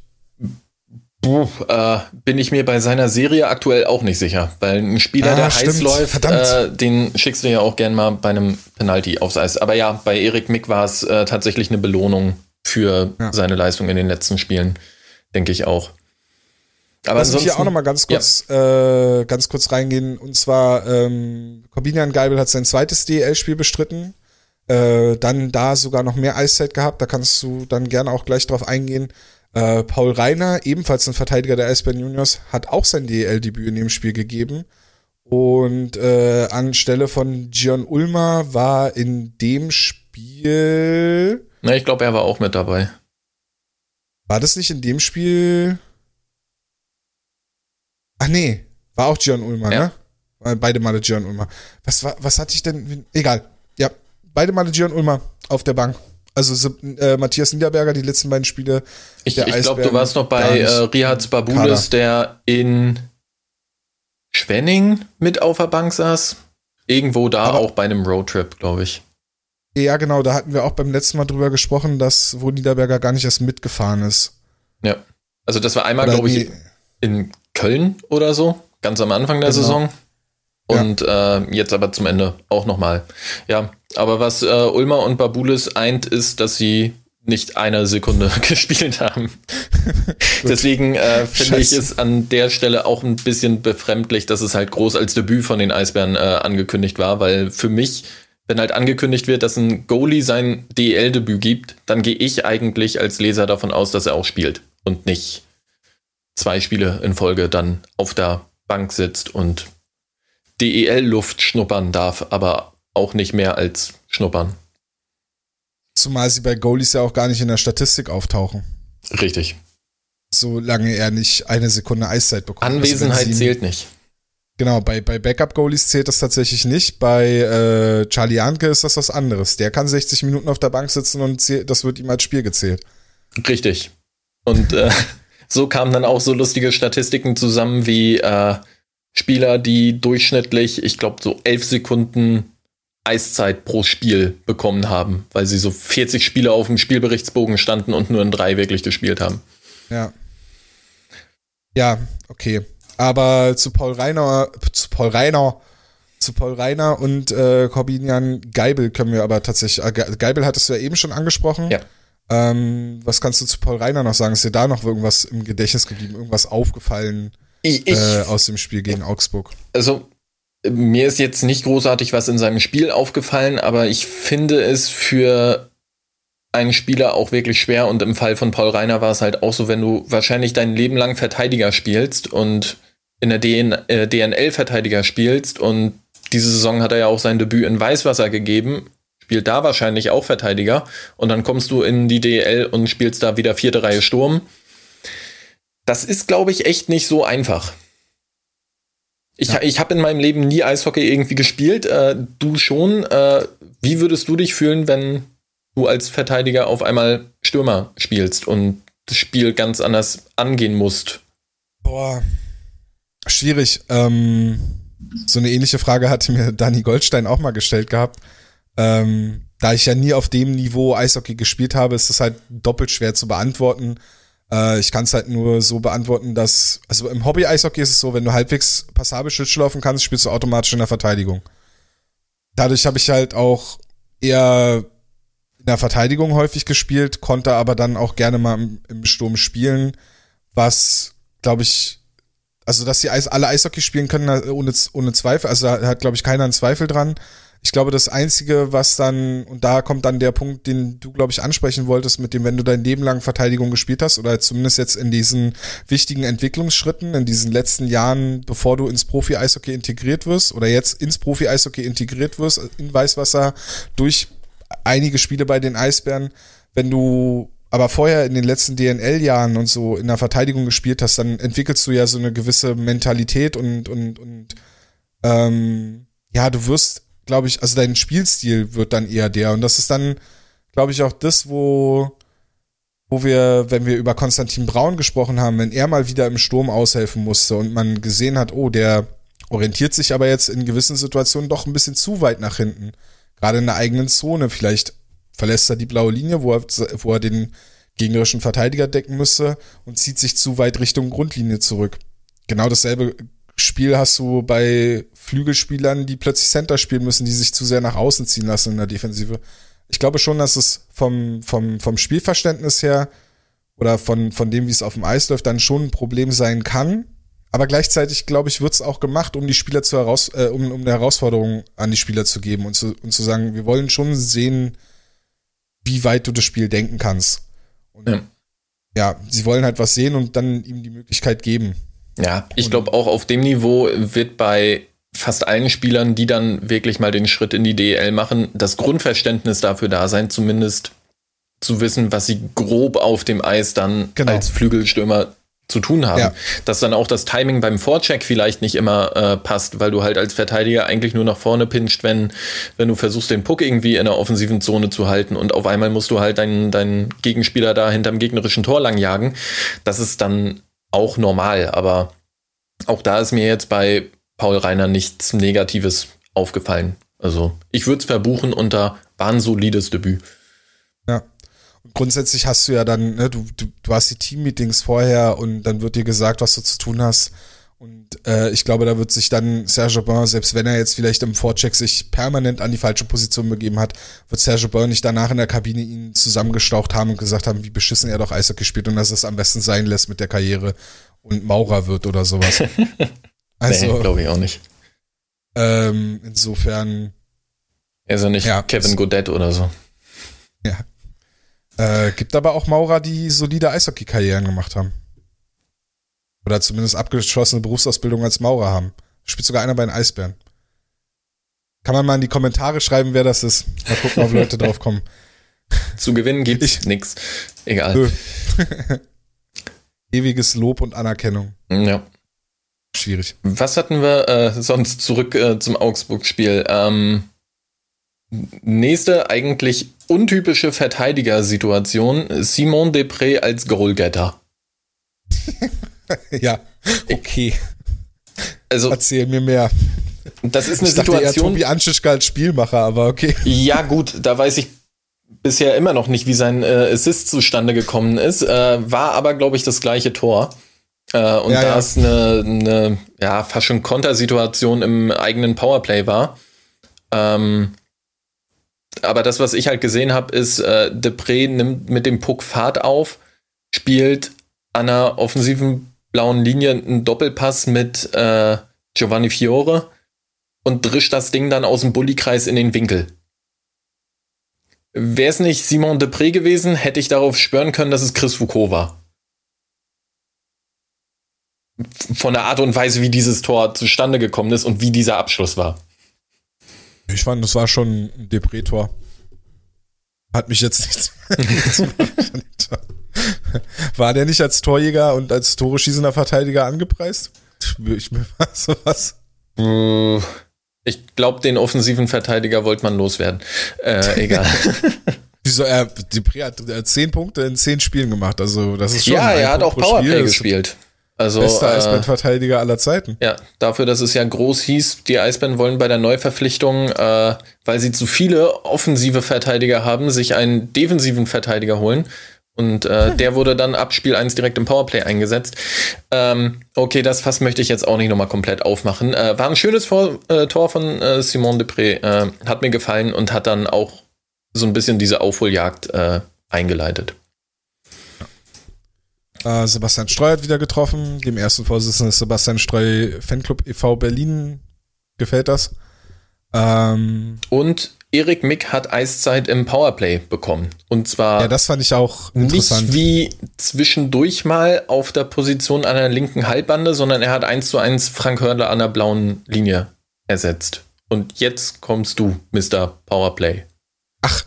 Puh, äh, bin ich mir bei seiner Serie aktuell auch nicht sicher, weil ein Spieler, ah, der stimmt. heiß läuft, äh, den schickst du ja auch gern mal bei einem Penalty aufs Eis. Aber ja, bei Erik Mick war es äh, tatsächlich eine Belohnung für ja. seine Leistung in den letzten Spielen, denke ich auch. Aber Lass mich hier auch noch mal ganz kurz, ja. äh, ganz kurz reingehen. Und zwar, ähm, Corbinian Geibel hat sein zweites DL-Spiel bestritten. Äh, dann da sogar noch mehr Eiszeit gehabt. Da kannst du dann gerne auch gleich drauf eingehen. Äh, Paul Reiner, ebenfalls ein Verteidiger der Eisbären Juniors, hat auch sein DL-Debüt in dem Spiel gegeben. Und äh, anstelle von Gian Ulmer war in dem Spiel. Na, ich glaube, er war auch mit dabei. War das nicht in dem Spiel? Ach nee, war auch Gian Ulmer, ja. ne? Beide Male Gian Ulmer. Was, war, was hatte ich denn? Egal. Ja, beide Male Gian Ulmer auf der Bank. Also äh, Matthias Niederberger, die letzten beiden Spiele. Ich, ich glaube, du warst noch bei äh, Rihads Babulis, der in Schwenning mit auf der Bank saß. Irgendwo da Aber, auch bei einem Roadtrip, glaube ich. Ja, genau, da hatten wir auch beim letzten Mal drüber gesprochen, dass wo Niederberger gar nicht erst mitgefahren ist. Ja. Also das war einmal, glaube ich, in Köln oder so, ganz am Anfang der genau. Saison. Und ja. äh, jetzt aber zum Ende auch nochmal. Ja, aber was äh, Ulmer und Babulis eint, ist, dass sie nicht eine Sekunde gespielt haben. Deswegen äh, finde ich es an der Stelle auch ein bisschen befremdlich, dass es halt groß als Debüt von den Eisbären äh, angekündigt war, weil für mich, wenn halt angekündigt wird, dass ein Goalie sein DL-Debüt gibt, dann gehe ich eigentlich als Leser davon aus, dass er auch spielt und nicht zwei Spiele in Folge dann auf der Bank sitzt und DEL-Luft schnuppern darf, aber auch nicht mehr als schnuppern. Zumal sie bei Goalies ja auch gar nicht in der Statistik auftauchen. Richtig. Solange er nicht eine Sekunde Eiszeit bekommt. Also Anwesenheit also zählt nicht. Genau, bei, bei Backup-Goalies zählt das tatsächlich nicht. Bei äh, Charlie Anke ist das was anderes. Der kann 60 Minuten auf der Bank sitzen und zählt, das wird ihm als Spiel gezählt. Richtig. Und äh, so kamen dann auch so lustige Statistiken zusammen wie äh, Spieler, die durchschnittlich, ich glaube, so elf Sekunden Eiszeit pro Spiel bekommen haben, weil sie so 40 Spiele auf dem Spielberichtsbogen standen und nur in drei wirklich gespielt haben. Ja. Ja, okay. Aber zu Paul Reiner, zu Paul Reiner, zu Paul Reiner und äh, Corbinian Geibel können wir aber tatsächlich, äh, Geibel hattest du ja eben schon angesprochen. Ja. Ähm, was kannst du zu Paul Reiner noch sagen? Ist dir da noch irgendwas im Gedächtnis geblieben, irgendwas aufgefallen ich, ich, äh, aus dem Spiel gegen Augsburg? Also mir ist jetzt nicht großartig was in seinem Spiel aufgefallen, aber ich finde es für einen Spieler auch wirklich schwer und im Fall von Paul Reiner war es halt auch so, wenn du wahrscheinlich dein Leben lang Verteidiger spielst und in der DN, äh, DNL Verteidiger spielst und diese Saison hat er ja auch sein Debüt in Weißwasser gegeben, spielt da wahrscheinlich auch Verteidiger und dann kommst du in die DL und spielst da wieder vierte Reihe Sturm. Das ist, glaube ich, echt nicht so einfach. Ich, ja. ich habe in meinem Leben nie Eishockey irgendwie gespielt. Äh, du schon. Äh, wie würdest du dich fühlen, wenn du als Verteidiger auf einmal Stürmer spielst und das Spiel ganz anders angehen musst? Boah, schwierig. Ähm, so eine ähnliche Frage hatte mir Dani Goldstein auch mal gestellt gehabt. Ähm, da ich ja nie auf dem Niveau Eishockey gespielt habe, ist es halt doppelt schwer zu beantworten. Äh, ich kann es halt nur so beantworten, dass, also im Hobby-Eishockey ist es so, wenn du halbwegs passabel Schlittschuh kannst, spielst du automatisch in der Verteidigung. Dadurch habe ich halt auch eher in der Verteidigung häufig gespielt, konnte aber dann auch gerne mal im, im Sturm spielen, was, glaube ich, also dass Eis, alle Eishockey spielen können, ohne, ohne Zweifel, also da hat, glaube ich, keiner einen Zweifel dran. Ich glaube, das Einzige, was dann, und da kommt dann der Punkt, den du, glaube ich, ansprechen wolltest, mit dem, wenn du dein Leben lang Verteidigung gespielt hast, oder zumindest jetzt in diesen wichtigen Entwicklungsschritten, in diesen letzten Jahren, bevor du ins Profi-Eishockey integriert wirst, oder jetzt ins Profi-Eishockey integriert wirst, in Weißwasser, durch einige Spiele bei den Eisbären, wenn du aber vorher in den letzten DNL-Jahren und so in der Verteidigung gespielt hast, dann entwickelst du ja so eine gewisse Mentalität und, und, und ähm, ja, du wirst glaube ich, also dein Spielstil wird dann eher der. Und das ist dann, glaube ich, auch das, wo, wo wir, wenn wir über Konstantin Braun gesprochen haben, wenn er mal wieder im Sturm aushelfen musste und man gesehen hat, oh, der orientiert sich aber jetzt in gewissen Situationen doch ein bisschen zu weit nach hinten. Gerade in der eigenen Zone. Vielleicht verlässt er die blaue Linie, wo er, wo er den gegnerischen Verteidiger decken müsste und zieht sich zu weit Richtung Grundlinie zurück. Genau dasselbe Spiel hast du bei Flügelspielern, die plötzlich Center spielen müssen, die sich zu sehr nach außen ziehen lassen in der Defensive. Ich glaube schon, dass es vom, vom, vom Spielverständnis her oder von, von dem, wie es auf dem Eis läuft, dann schon ein Problem sein kann. Aber gleichzeitig, glaube ich, wird es auch gemacht, um die Spieler zu heraus, äh, um, um eine Herausforderung an die Spieler zu geben und zu, und zu sagen, wir wollen schon sehen, wie weit du das Spiel denken kannst. Und ja. ja, sie wollen halt was sehen und dann ihm die Möglichkeit geben. Ja, ich glaube auch auf dem Niveau wird bei fast allen Spielern, die dann wirklich mal den Schritt in die DL machen, das Grundverständnis dafür da sein, zumindest zu wissen, was sie grob auf dem Eis dann genau. als Flügelstürmer zu tun haben. Ja. Dass dann auch das Timing beim Vorcheck vielleicht nicht immer äh, passt, weil du halt als Verteidiger eigentlich nur nach vorne pinscht, wenn, wenn du versuchst, den Puck irgendwie in der offensiven Zone zu halten und auf einmal musst du halt deinen, deinen Gegenspieler da hinterm gegnerischen Tor lang jagen. Das ist dann auch normal, aber auch da ist mir jetzt bei Paul Reiner nichts Negatives aufgefallen. Also ich würde es verbuchen unter war ein solides Debüt. Ja. Und grundsätzlich hast du ja dann, ne, du, du, du hast die Teammeetings vorher und dann wird dir gesagt, was du zu tun hast. Und äh, ich glaube, da wird sich dann Serge Aubin, selbst wenn er jetzt vielleicht im Vorcheck sich permanent an die falsche Position begeben hat, wird Serge Aubin nicht danach in der Kabine ihn zusammengestaucht haben und gesagt haben, wie beschissen er doch Eishockey spielt und dass es am besten sein lässt mit der Karriere und Maurer wird oder sowas. also, nee, glaube ich auch nicht. Ähm, insofern. Er ist ja nicht ja, Kevin Godet oder so. Ja. Äh, gibt aber auch Maurer, die solide Eishockey-Karrieren gemacht haben. Oder zumindest abgeschlossene Berufsausbildung als Maurer haben. Spielt sogar einer bei den Eisbären. Kann man mal in die Kommentare schreiben, wer das ist. Mal gucken, ob Leute drauf kommen. Zu gewinnen gibt's Ich- nix. Egal. Ewiges Lob und Anerkennung. Ja. Schwierig. Was hatten wir äh, sonst zurück äh, zum Augsburg-Spiel? Ähm, nächste eigentlich untypische Verteidigersituation. Simon Depré als Goalgetter. ja, okay. Also, Erzähl mir mehr. das ist eine Ich dachte eher Situation. Tobi Anschischka als Spielmacher, aber okay. Ja, gut, da weiß ich bisher immer noch nicht, wie sein äh, Assist zustande gekommen ist. Äh, war aber, glaube ich, das gleiche Tor. Äh, und Ja, da ja. es eine, eine ja, fast schon Kontersituation im eigenen Powerplay war. Ähm, aber das, was ich halt gesehen habe, ist, äh, Depré nimmt mit dem Puck Fahrt auf, spielt an einer offensiven blauen Linie einen Doppelpass mit äh, Giovanni Fiore und drischt das Ding dann aus dem Bullykreis in den Winkel. Wäre es nicht Simon Depré gewesen, hätte ich darauf schwören können, dass es Chris Foucault war. Von der Art und Weise, wie dieses Tor zustande gekommen ist und wie dieser Abschluss war. Ich fand, das war schon ein Depretor. Hat mich jetzt nicht. war der nicht als Torjäger und als Tore schießender Verteidiger angepreist? Ich mir mal sowas. Äh, Ich glaube, den offensiven Verteidiger wollte man loswerden. Äh, egal. Wieso, er, Depré hat zehn Punkte in zehn Spielen gemacht. Also, das ist schon. ja, er hat auch Powerplay Spiel. Gespielt. Also, Bester äh, Eisbandverteidiger aller Zeiten. Ja, dafür, dass es ja groß hieß, die Eisbären wollen bei der Neuverpflichtung, äh, weil sie zu viele offensive Verteidiger haben, sich einen defensiven Verteidiger holen. Und äh, der wurde dann ab Spiel 1 direkt im Powerplay eingesetzt. Ähm, okay, das Fass möchte ich jetzt auch nicht nochmal komplett aufmachen. Äh, war ein schönes Vor äh, Tor von äh, Simon Depré. Äh, hat mir gefallen und hat dann auch so ein bisschen diese Aufholjagd äh, eingeleitet. Äh, Sebastian Streu hat wieder getroffen. Dem ersten Vorsitzenden des Sebastian Streu Fanclub e.V. Berlin gefällt das. Ähm, Und Erik Mick hat Eiszeit im Powerplay bekommen. Und zwar ja, das fand ich auch interessant. Nicht wie zwischendurch mal auf der Position an der linken Halbbande, sondern er hat eins zu eins Frank Hörler an der blauen Linie ersetzt. Und jetzt kommst du, Mr. Powerplay. Ach,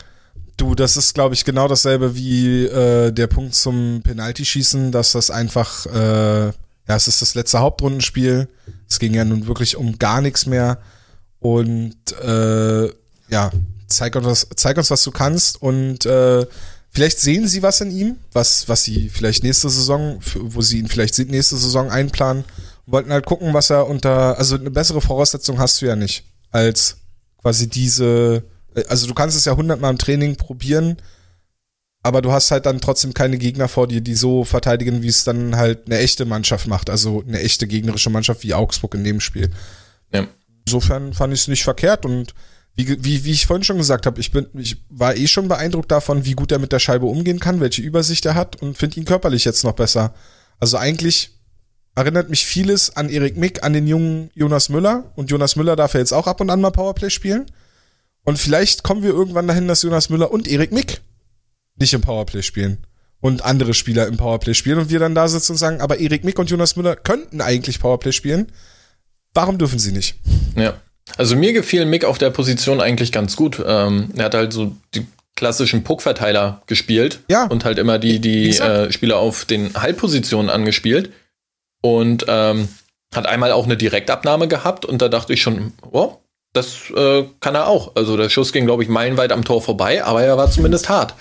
du, das ist, glaube ich, genau dasselbe wie äh, der Punkt zum Penaltyschießen, dass das einfach, äh, ja, es ist das letzte Hauptrundenspiel. Es ging ja nun wirklich um gar nichts mehr. Und äh, ja, zeig uns, was, zeig uns, was du kannst. Und äh, vielleicht sehen sie was in ihm, was, was sie vielleicht nächste Saison, wo sie ihn vielleicht nächste Saison einplanen. Wollten halt gucken, was er unter, also eine bessere Voraussetzung hast du ja nicht, als quasi diese, also du kannst es ja hundertmal im Training probieren, aber du hast halt dann trotzdem keine Gegner vor dir, die so verteidigen, wie es dann halt eine echte Mannschaft macht, also eine echte gegnerische Mannschaft wie Augsburg in dem Spiel. Ja. Insofern fand ich es nicht verkehrt und wie, wie, wie ich vorhin schon gesagt habe, ich bin, ich war eh schon beeindruckt davon, wie gut er mit der Scheibe umgehen kann, welche Übersicht er hat und finde ihn körperlich jetzt noch besser. Also eigentlich erinnert mich vieles an Erik Mick, an den jungen Jonas Müller und Jonas Müller darf ja jetzt auch ab und an mal Powerplay spielen. Und vielleicht kommen wir irgendwann dahin, dass Jonas Müller und Erik Mick nicht im Powerplay spielen und andere Spieler im Powerplay spielen und wir dann da sitzen und sagen, aber Erik Mick und Jonas Müller könnten eigentlich Powerplay spielen. Warum dürfen sie nicht? Ja. Also mir gefiel Mick auf der Position eigentlich ganz gut. Ähm, er hat halt so die klassischen Puckverteiler gespielt Ja. und halt immer die, die äh, Spieler auf den Halbpositionen angespielt. Und ähm, hat einmal auch eine Direktabnahme gehabt und da dachte ich schon, oh, das äh, kann er auch. Also der Schuss ging, glaube ich, meilenweit am Tor vorbei, aber er war zumindest hart.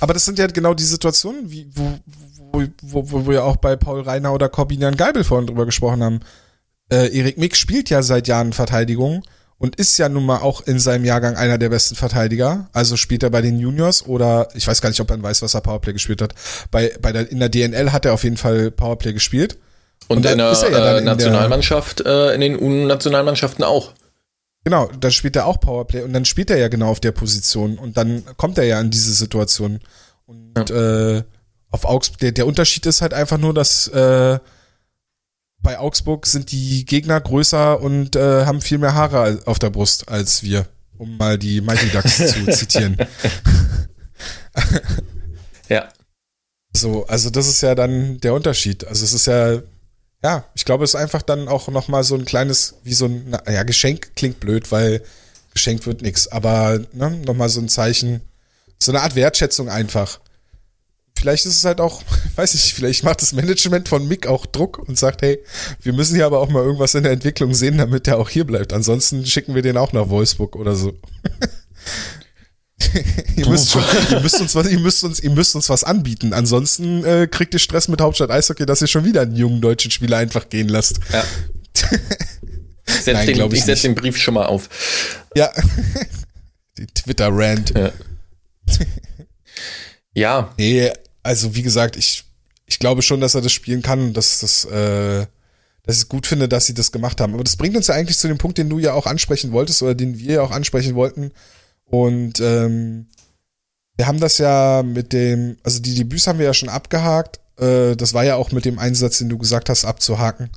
Aber das sind ja genau die Situationen, wie, wo, wo, wo, wo wir auch bei Paul Reiner oder Corbinian Geibel vorhin drüber gesprochen haben. Äh, Erik Mick spielt ja seit Jahren Verteidigung und ist ja nun mal auch in seinem Jahrgang einer der besten Verteidiger. Also spielt er bei den Juniors oder ich weiß gar nicht, ob er weiß, was er Powerplay gespielt hat. Bei, bei der, in der DNL hat er auf jeden Fall Powerplay gespielt. Und, Und in der er ja äh, in der- Nationalmannschaft, äh, in den U-Nationalmannschaften auch. Genau, dann spielt er auch Powerplay und dann spielt er ja genau auf der Position und dann kommt er ja in diese Situation. Und äh, auf Augsburg, der, der Unterschied ist halt einfach nur, dass äh, bei Augsburg sind die Gegner größer und äh, haben viel mehr Haare auf der Brust als wir, um mal die Mighty Ducks zu zitieren. Ja. So, also das ist ja dann der Unterschied. Also es ist ja, ja, ich glaube, es ist einfach dann auch nochmal so ein kleines, wie so ein, na, ja, Geschenk klingt blöd, weil geschenkt wird nichts. Aber ne, nochmal so ein Zeichen, so eine Art Wertschätzung einfach. Vielleicht ist es halt auch, weiß ich, vielleicht macht das Management von Mick auch Druck und sagt, hey, wir müssen hier aber auch mal irgendwas in der Entwicklung sehen, damit der auch hier bleibt. Ansonsten schicken wir den auch nach Wolfsburg oder so. ihr, müsst schon, ihr, müsst uns was, ihr, müsst uns, ihr müsst uns was anbieten. Ansonsten äh, kriegt ihr Stress mit Hauptstadt Eishockey, dass ihr schon wieder einen jungen deutschen Spieler einfach gehen lasst. Ja. Ich setze den, ich setz den Brief schon mal auf. Ja. Die Twitter-Rant. Ja. ja. Nee, also wie gesagt, ich, ich glaube schon, dass er das spielen kann und dass das, äh, dass ich gut finde, dass sie das gemacht haben. Aber das bringt uns ja eigentlich zu dem Punkt, den du ja auch ansprechen wolltest oder den wir ja auch ansprechen wollten. Und ähm, wir haben das ja mit dem, also die Debüts haben wir ja schon abgehakt. Äh, das war ja auch mit dem Einsatz, den du gesagt hast, abzuhaken.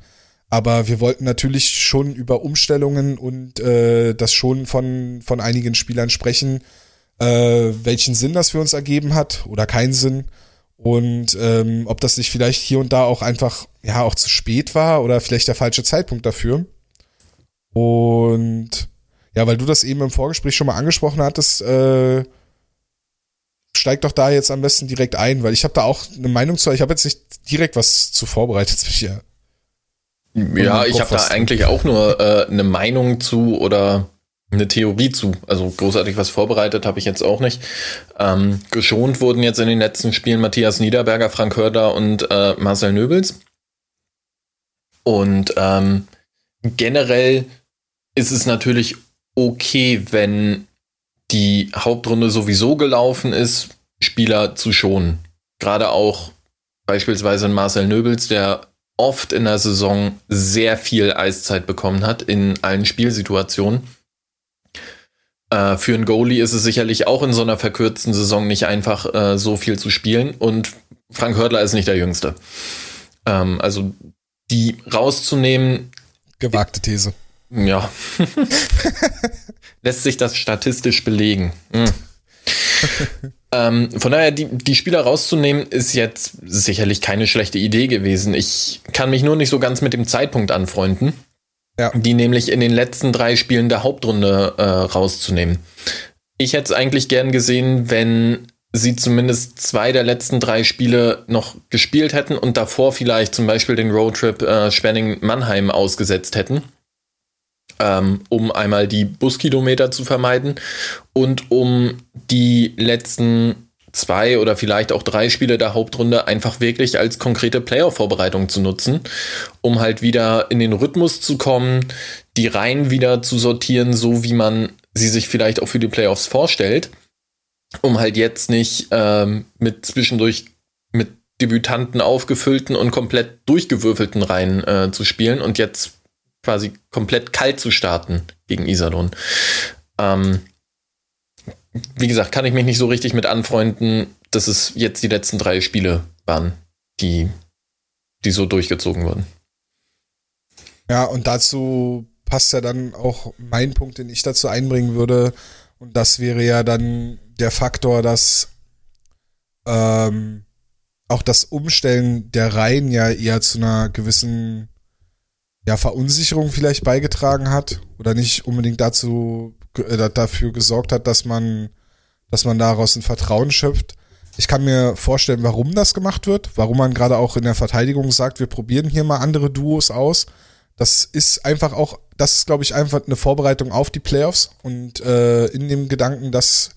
Aber wir wollten natürlich schon über Umstellungen und äh, das schon von, von einigen Spielern sprechen, äh, welchen Sinn das für uns ergeben hat oder keinen Sinn. Und ähm, ob das nicht vielleicht hier und da auch einfach, ja, auch zu spät war oder vielleicht der falsche Zeitpunkt dafür. Und ja, weil du das eben im Vorgespräch schon mal angesprochen hattest, äh, steig doch da jetzt am besten direkt ein, weil ich habe da auch eine Meinung zu. Ich habe jetzt nicht direkt was zu vorbereitet. Ja, ja ich habe da eigentlich auch nur äh, eine Meinung zu oder eine Theorie zu. Also großartig was vorbereitet habe ich jetzt auch nicht. Ähm, geschont wurden jetzt in den letzten Spielen Matthias Niederberger, Frank Hörder und äh, Marcel Nöbels. Und ähm, generell ist es natürlich okay, wenn die Hauptrunde sowieso gelaufen ist, Spieler zu schonen. Gerade auch beispielsweise Marcel Nöbels, der oft in der Saison sehr viel Eiszeit bekommen hat in allen Spielsituationen äh, für einen Goalie ist es sicherlich auch in so einer verkürzten Saison nicht einfach, äh, so viel zu spielen. Und Frank Hördler ist nicht der Jüngste. Ähm, also die rauszunehmen. Gewagte These. Ja. Lässt sich das statistisch belegen. Mhm. ähm, von daher, die, die Spieler rauszunehmen, ist jetzt sicherlich keine schlechte Idee gewesen. Ich kann mich nur nicht so ganz mit dem Zeitpunkt anfreunden ja. die nämlich in den letzten drei Spielen der Hauptrunde äh, rauszunehmen. Ich hätte es eigentlich gern gesehen, wenn sie zumindest zwei der letzten drei Spiele noch gespielt hätten und davor vielleicht zum Beispiel den Roadtrip äh, Spanning-Mannheim ausgesetzt hätten, ähm, um einmal die Buskilometer zu vermeiden und um die letzten zwei oder vielleicht auch drei Spiele der Hauptrunde einfach wirklich als konkrete Playoff-Vorbereitung zu nutzen, um halt wieder in den Rhythmus zu kommen, die Reihen wieder zu sortieren, so wie man sie sich vielleicht auch für die Playoffs vorstellt, um halt jetzt nicht ähm, mit zwischendurch mit Debütanten aufgefüllten und komplett durchgewürfelten Reihen äh, zu spielen und jetzt quasi komplett kalt zu starten gegen Iserlohn. Ähm, wie gesagt, kann ich mich nicht so richtig mit anfreunden, dass es jetzt die letzten drei Spiele waren, die, die so durchgezogen wurden. Ja, und dazu passt ja dann auch mein Punkt, den ich dazu einbringen würde. Und das wäre ja dann der Faktor, dass ähm, auch das Umstellen der Reihen ja eher zu einer gewissen ja, Verunsicherung vielleicht beigetragen hat oder nicht unbedingt dazu dafür gesorgt hat, dass man, dass man daraus ein Vertrauen schöpft. Ich kann mir vorstellen, warum das gemacht wird, warum man gerade auch in der Verteidigung sagt, wir probieren hier mal andere Duos aus. Das ist einfach auch, das ist, glaube ich, einfach eine Vorbereitung auf die Playoffs und äh, in dem Gedanken, dass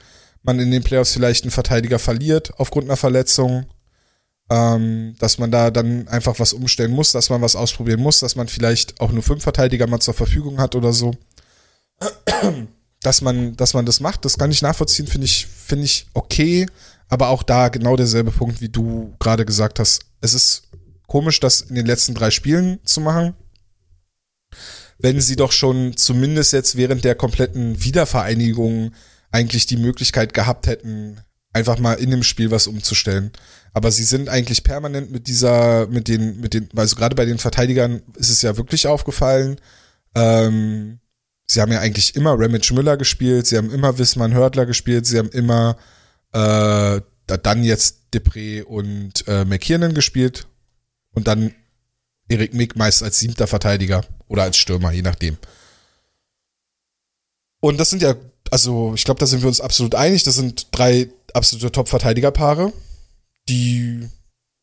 man in den Playoffs vielleicht einen Verteidiger verliert aufgrund einer Verletzung, ähm, dass man da dann einfach was umstellen muss, dass man was ausprobieren muss, dass man vielleicht auch nur fünf Verteidiger mal zur Verfügung hat oder so dass man, dass man das macht, das kann ich nachvollziehen, finde ich, finde ich okay. Aber auch da genau derselbe Punkt, wie du gerade gesagt hast. Es ist komisch, das in den letzten drei Spielen zu machen. Wenn sie doch schon zumindest jetzt während der kompletten Wiedervereinigung eigentlich die Möglichkeit gehabt hätten, einfach mal in dem Spiel was umzustellen. Aber sie sind eigentlich permanent mit dieser, mit den, mit den, also gerade bei den Verteidigern ist es ja wirklich aufgefallen, ähm, sie haben ja eigentlich immer Ramage Müller gespielt, sie haben immer Wisman Hördler gespielt, sie haben immer äh, dann jetzt Depré und äh, McKiernan gespielt und dann Erik Mick meist als siebter Verteidiger oder als Stürmer, je nachdem. Und das sind ja, also ich glaube, da sind wir uns absolut einig. Das sind drei absolute Top-Verteidigerpaare, die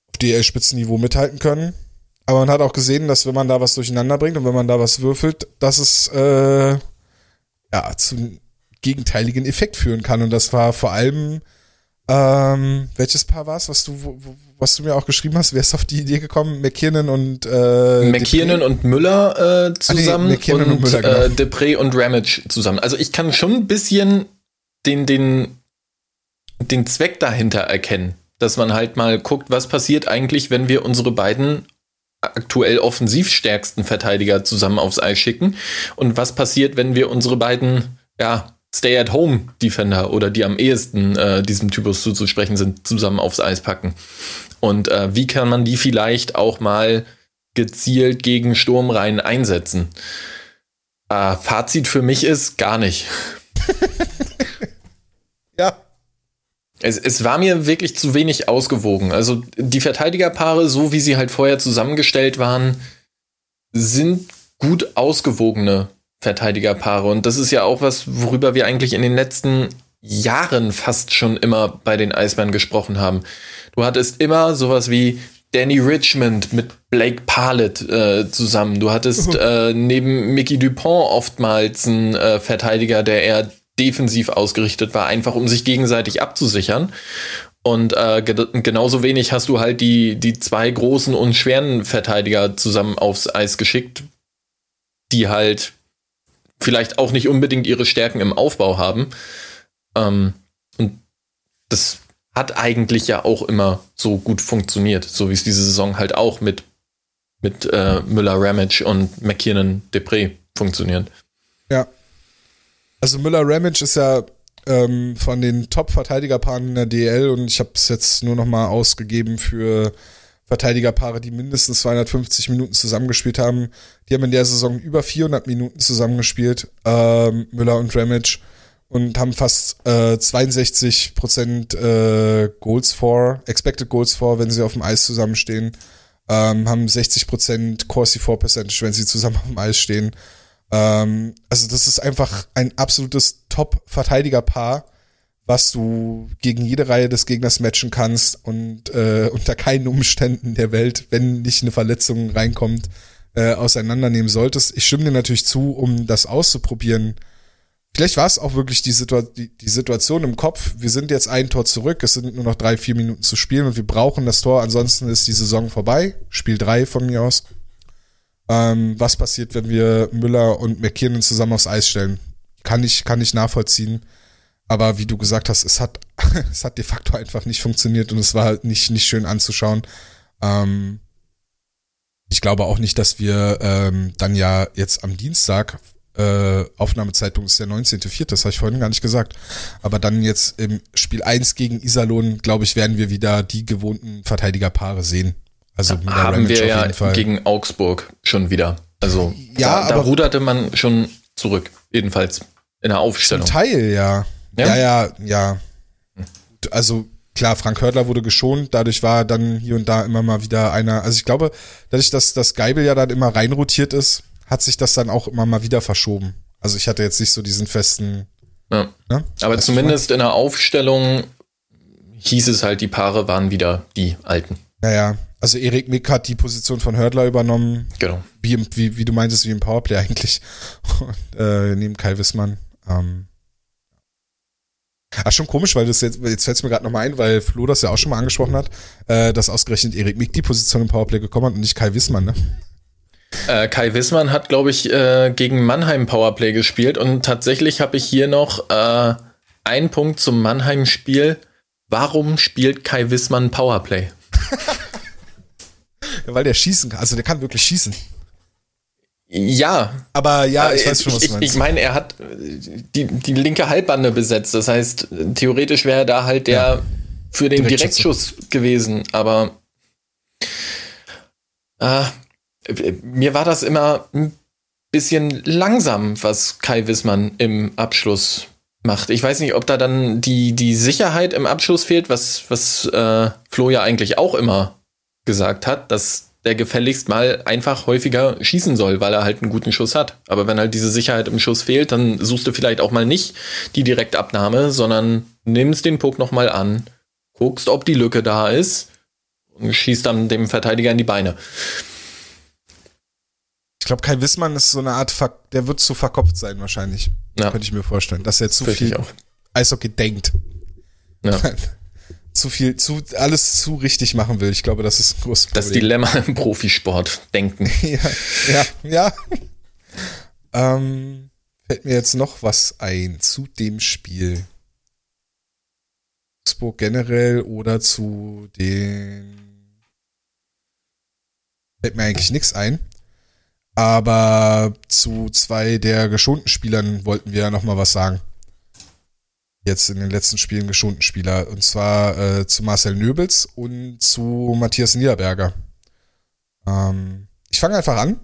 auf DL-Spitzenniveau mithalten können. Aber man hat auch gesehen, dass wenn man da was durcheinander bringt und wenn man da was würfelt, dass es äh, ja zum gegenteiligen Effekt führen kann. Und das war vor allem ähm, welches Paar war es, was du, wo, was du mir auch geschrieben hast? Wer ist auf die Idee gekommen? McKiernan und äh, McKiernan und Müller äh, zusammen ah, nee, und, und Müller, genau. äh, Depre und Ramage zusammen. Also ich kann schon ein bisschen den, den, den Zweck dahinter erkennen, dass man halt mal guckt, was passiert eigentlich, wenn wir unsere beiden aktuell offensiv stärksten Verteidiger zusammen aufs Eis schicken und was passiert, wenn wir unsere beiden ja Stay-at-Home-Defender oder die am ehesten äh, diesem Typus zuzusprechen sind, zusammen aufs Eis packen. Und äh, wie kann man die vielleicht auch mal gezielt gegen Sturmreihen einsetzen? Äh, Fazit für mich ist gar nicht. Es, es war mir wirklich zu wenig ausgewogen. Also die Verteidigerpaare, so wie sie halt vorher zusammengestellt waren, sind gut ausgewogene Verteidigerpaare. Und das ist ja auch was, worüber wir eigentlich in den letzten Jahren fast schon immer bei den Eisbären gesprochen haben. Du hattest immer sowas wie Danny Richmond mit Blake Parlett äh, zusammen. Du hattest äh, neben Mickey Dupont oftmals einen äh, Verteidiger, der eher defensiv ausgerichtet war, einfach um sich gegenseitig abzusichern. Und äh, genauso wenig hast du halt die, die zwei großen und schweren Verteidiger zusammen aufs Eis geschickt, die halt vielleicht auch nicht unbedingt ihre Stärken im Aufbau haben. Ähm, und das hat eigentlich ja auch immer so gut funktioniert, so wie es diese Saison halt auch mit, mit äh, Müller, Ramage und McKinnon, Depré funktioniert. Ja. Also Müller, Ramage ist ja ähm, von den Top-Verteidigerpaaren in der DL und ich habe es jetzt nur noch mal ausgegeben für Verteidigerpaare, die mindestens 250 Minuten zusammengespielt haben. Die haben in der Saison über 400 Minuten zusammengespielt, ähm, Müller und Ramage, und haben fast äh, 62 Prozent äh, Goals for, Expected Goals for, wenn sie auf dem Eis zusammenstehen. Ähm, haben 60 Prozent Corsi 4 Percentage, wenn sie zusammen auf dem Eis stehen. Ähm, also das ist einfach ein absolutes Top-Verteidigerpaar was du gegen jede Reihe des Gegners matchen kannst und äh, unter keinen Umständen der Welt, wenn nicht eine Verletzung reinkommt, äh, auseinandernehmen solltest. Ich stimme dir natürlich zu, um das auszuprobieren. Vielleicht war es auch wirklich die, Situa die, die Situation im Kopf. Wir sind jetzt ein Tor zurück, es sind nur noch drei, vier Minuten zu spielen und wir brauchen das Tor, ansonsten ist die Saison vorbei. Spiel drei von mir aus. Ähm, was passiert, wenn wir Müller und McKinnon zusammen aufs Eis stellen? Kann ich, kann ich nachvollziehen. Aber wie du gesagt hast, es hat, es hat de facto einfach nicht funktioniert und es war halt nicht, nicht schön anzuschauen. Ähm, ich glaube auch nicht, dass wir ähm, dann ja jetzt am Dienstag, äh, Aufnahmezeitpunkt ist der 19.04., das habe ich vorhin gar nicht gesagt, aber dann jetzt im Spiel 1 gegen Iserlohn, glaube ich, werden wir wieder die gewohnten Verteidigerpaare sehen. Also ja, haben Ramage wir ja gegen Augsburg schon wieder. Also ja, da, da ruderte man schon zurück, jedenfalls in der Aufstellung. Zum Teil, ja. Ja, ja, ja. ja. Also klar, Frank Hörtler wurde geschont, dadurch war dann hier und da immer mal wieder einer, also ich glaube, dadurch, dass das Geibel ja dann immer reinrotiert ist, hat sich das dann auch immer mal wieder verschoben. Also ich hatte jetzt nicht so diesen festen. Ja. Ne? Aber weißt zumindest in der Aufstellung hieß es halt, die Paare waren wieder die alten. Naja, also Erik Mick hat die Position von Hördler übernommen. Genau. Wie, wie, wie du meintest, wie im Powerplay eigentlich. Und, äh, neben Kai Wissmann. Ähm, Ach, schon komisch, weil das jetzt, jetzt fällt es mir gerade nochmal ein, weil Flo das ja auch schon mal angesprochen hat, äh, dass ausgerechnet Erik Mick die Position im Powerplay gekommen hat und nicht Kai Wissmann, ne? Äh, Kai Wissmann hat, glaube ich, äh, gegen Mannheim Powerplay gespielt und tatsächlich habe ich hier noch äh, einen Punkt zum Mannheim-Spiel. Warum spielt Kai Wissmann Powerplay? weil der schießen kann, also der kann wirklich schießen. Ja. Aber ja, ich weiß schon, was du meinst. Ich, ich meine, er hat die, die linke Halbbande besetzt. Das heißt, theoretisch wäre er da halt der ja. für den Direktschuss gewesen. Aber äh, mir war das immer ein bisschen langsam, was Kai Wissmann im Abschluss macht. Ich weiß nicht, ob da dann die, die Sicherheit im Abschluss fehlt, was, was äh, Flo ja eigentlich auch immer gesagt hat, dass der gefälligst mal einfach häufiger schießen soll, weil er halt einen guten Schuss hat. Aber wenn halt diese Sicherheit im Schuss fehlt, dann suchst du vielleicht auch mal nicht die Direktabnahme, sondern nimmst den Puck nochmal an, guckst, ob die Lücke da ist und schießt dann dem Verteidiger in die Beine. Ich glaube, Kai Wissmann ist so eine Art, Ver der wird zu verkopft sein wahrscheinlich. Ja. Könnte ich mir vorstellen, dass er zu Vielleicht viel Eishockey denkt. Ja. zu viel, zu, alles zu richtig machen will. Ich glaube, das ist ein großes Problem. Das Dilemma im Profisport, denken. ja, ja, ja. ähm, fällt mir jetzt noch was ein zu dem Spiel. Augsburg generell oder zu den. Fällt mir eigentlich nichts ein. Aber zu zwei der geschonten Spielern wollten wir ja noch mal was sagen jetzt in den letzten Spielen geschonten Spieler. Und zwar äh, zu Marcel Nöbels und zu Matthias Niederberger. Ähm, ich fange einfach an,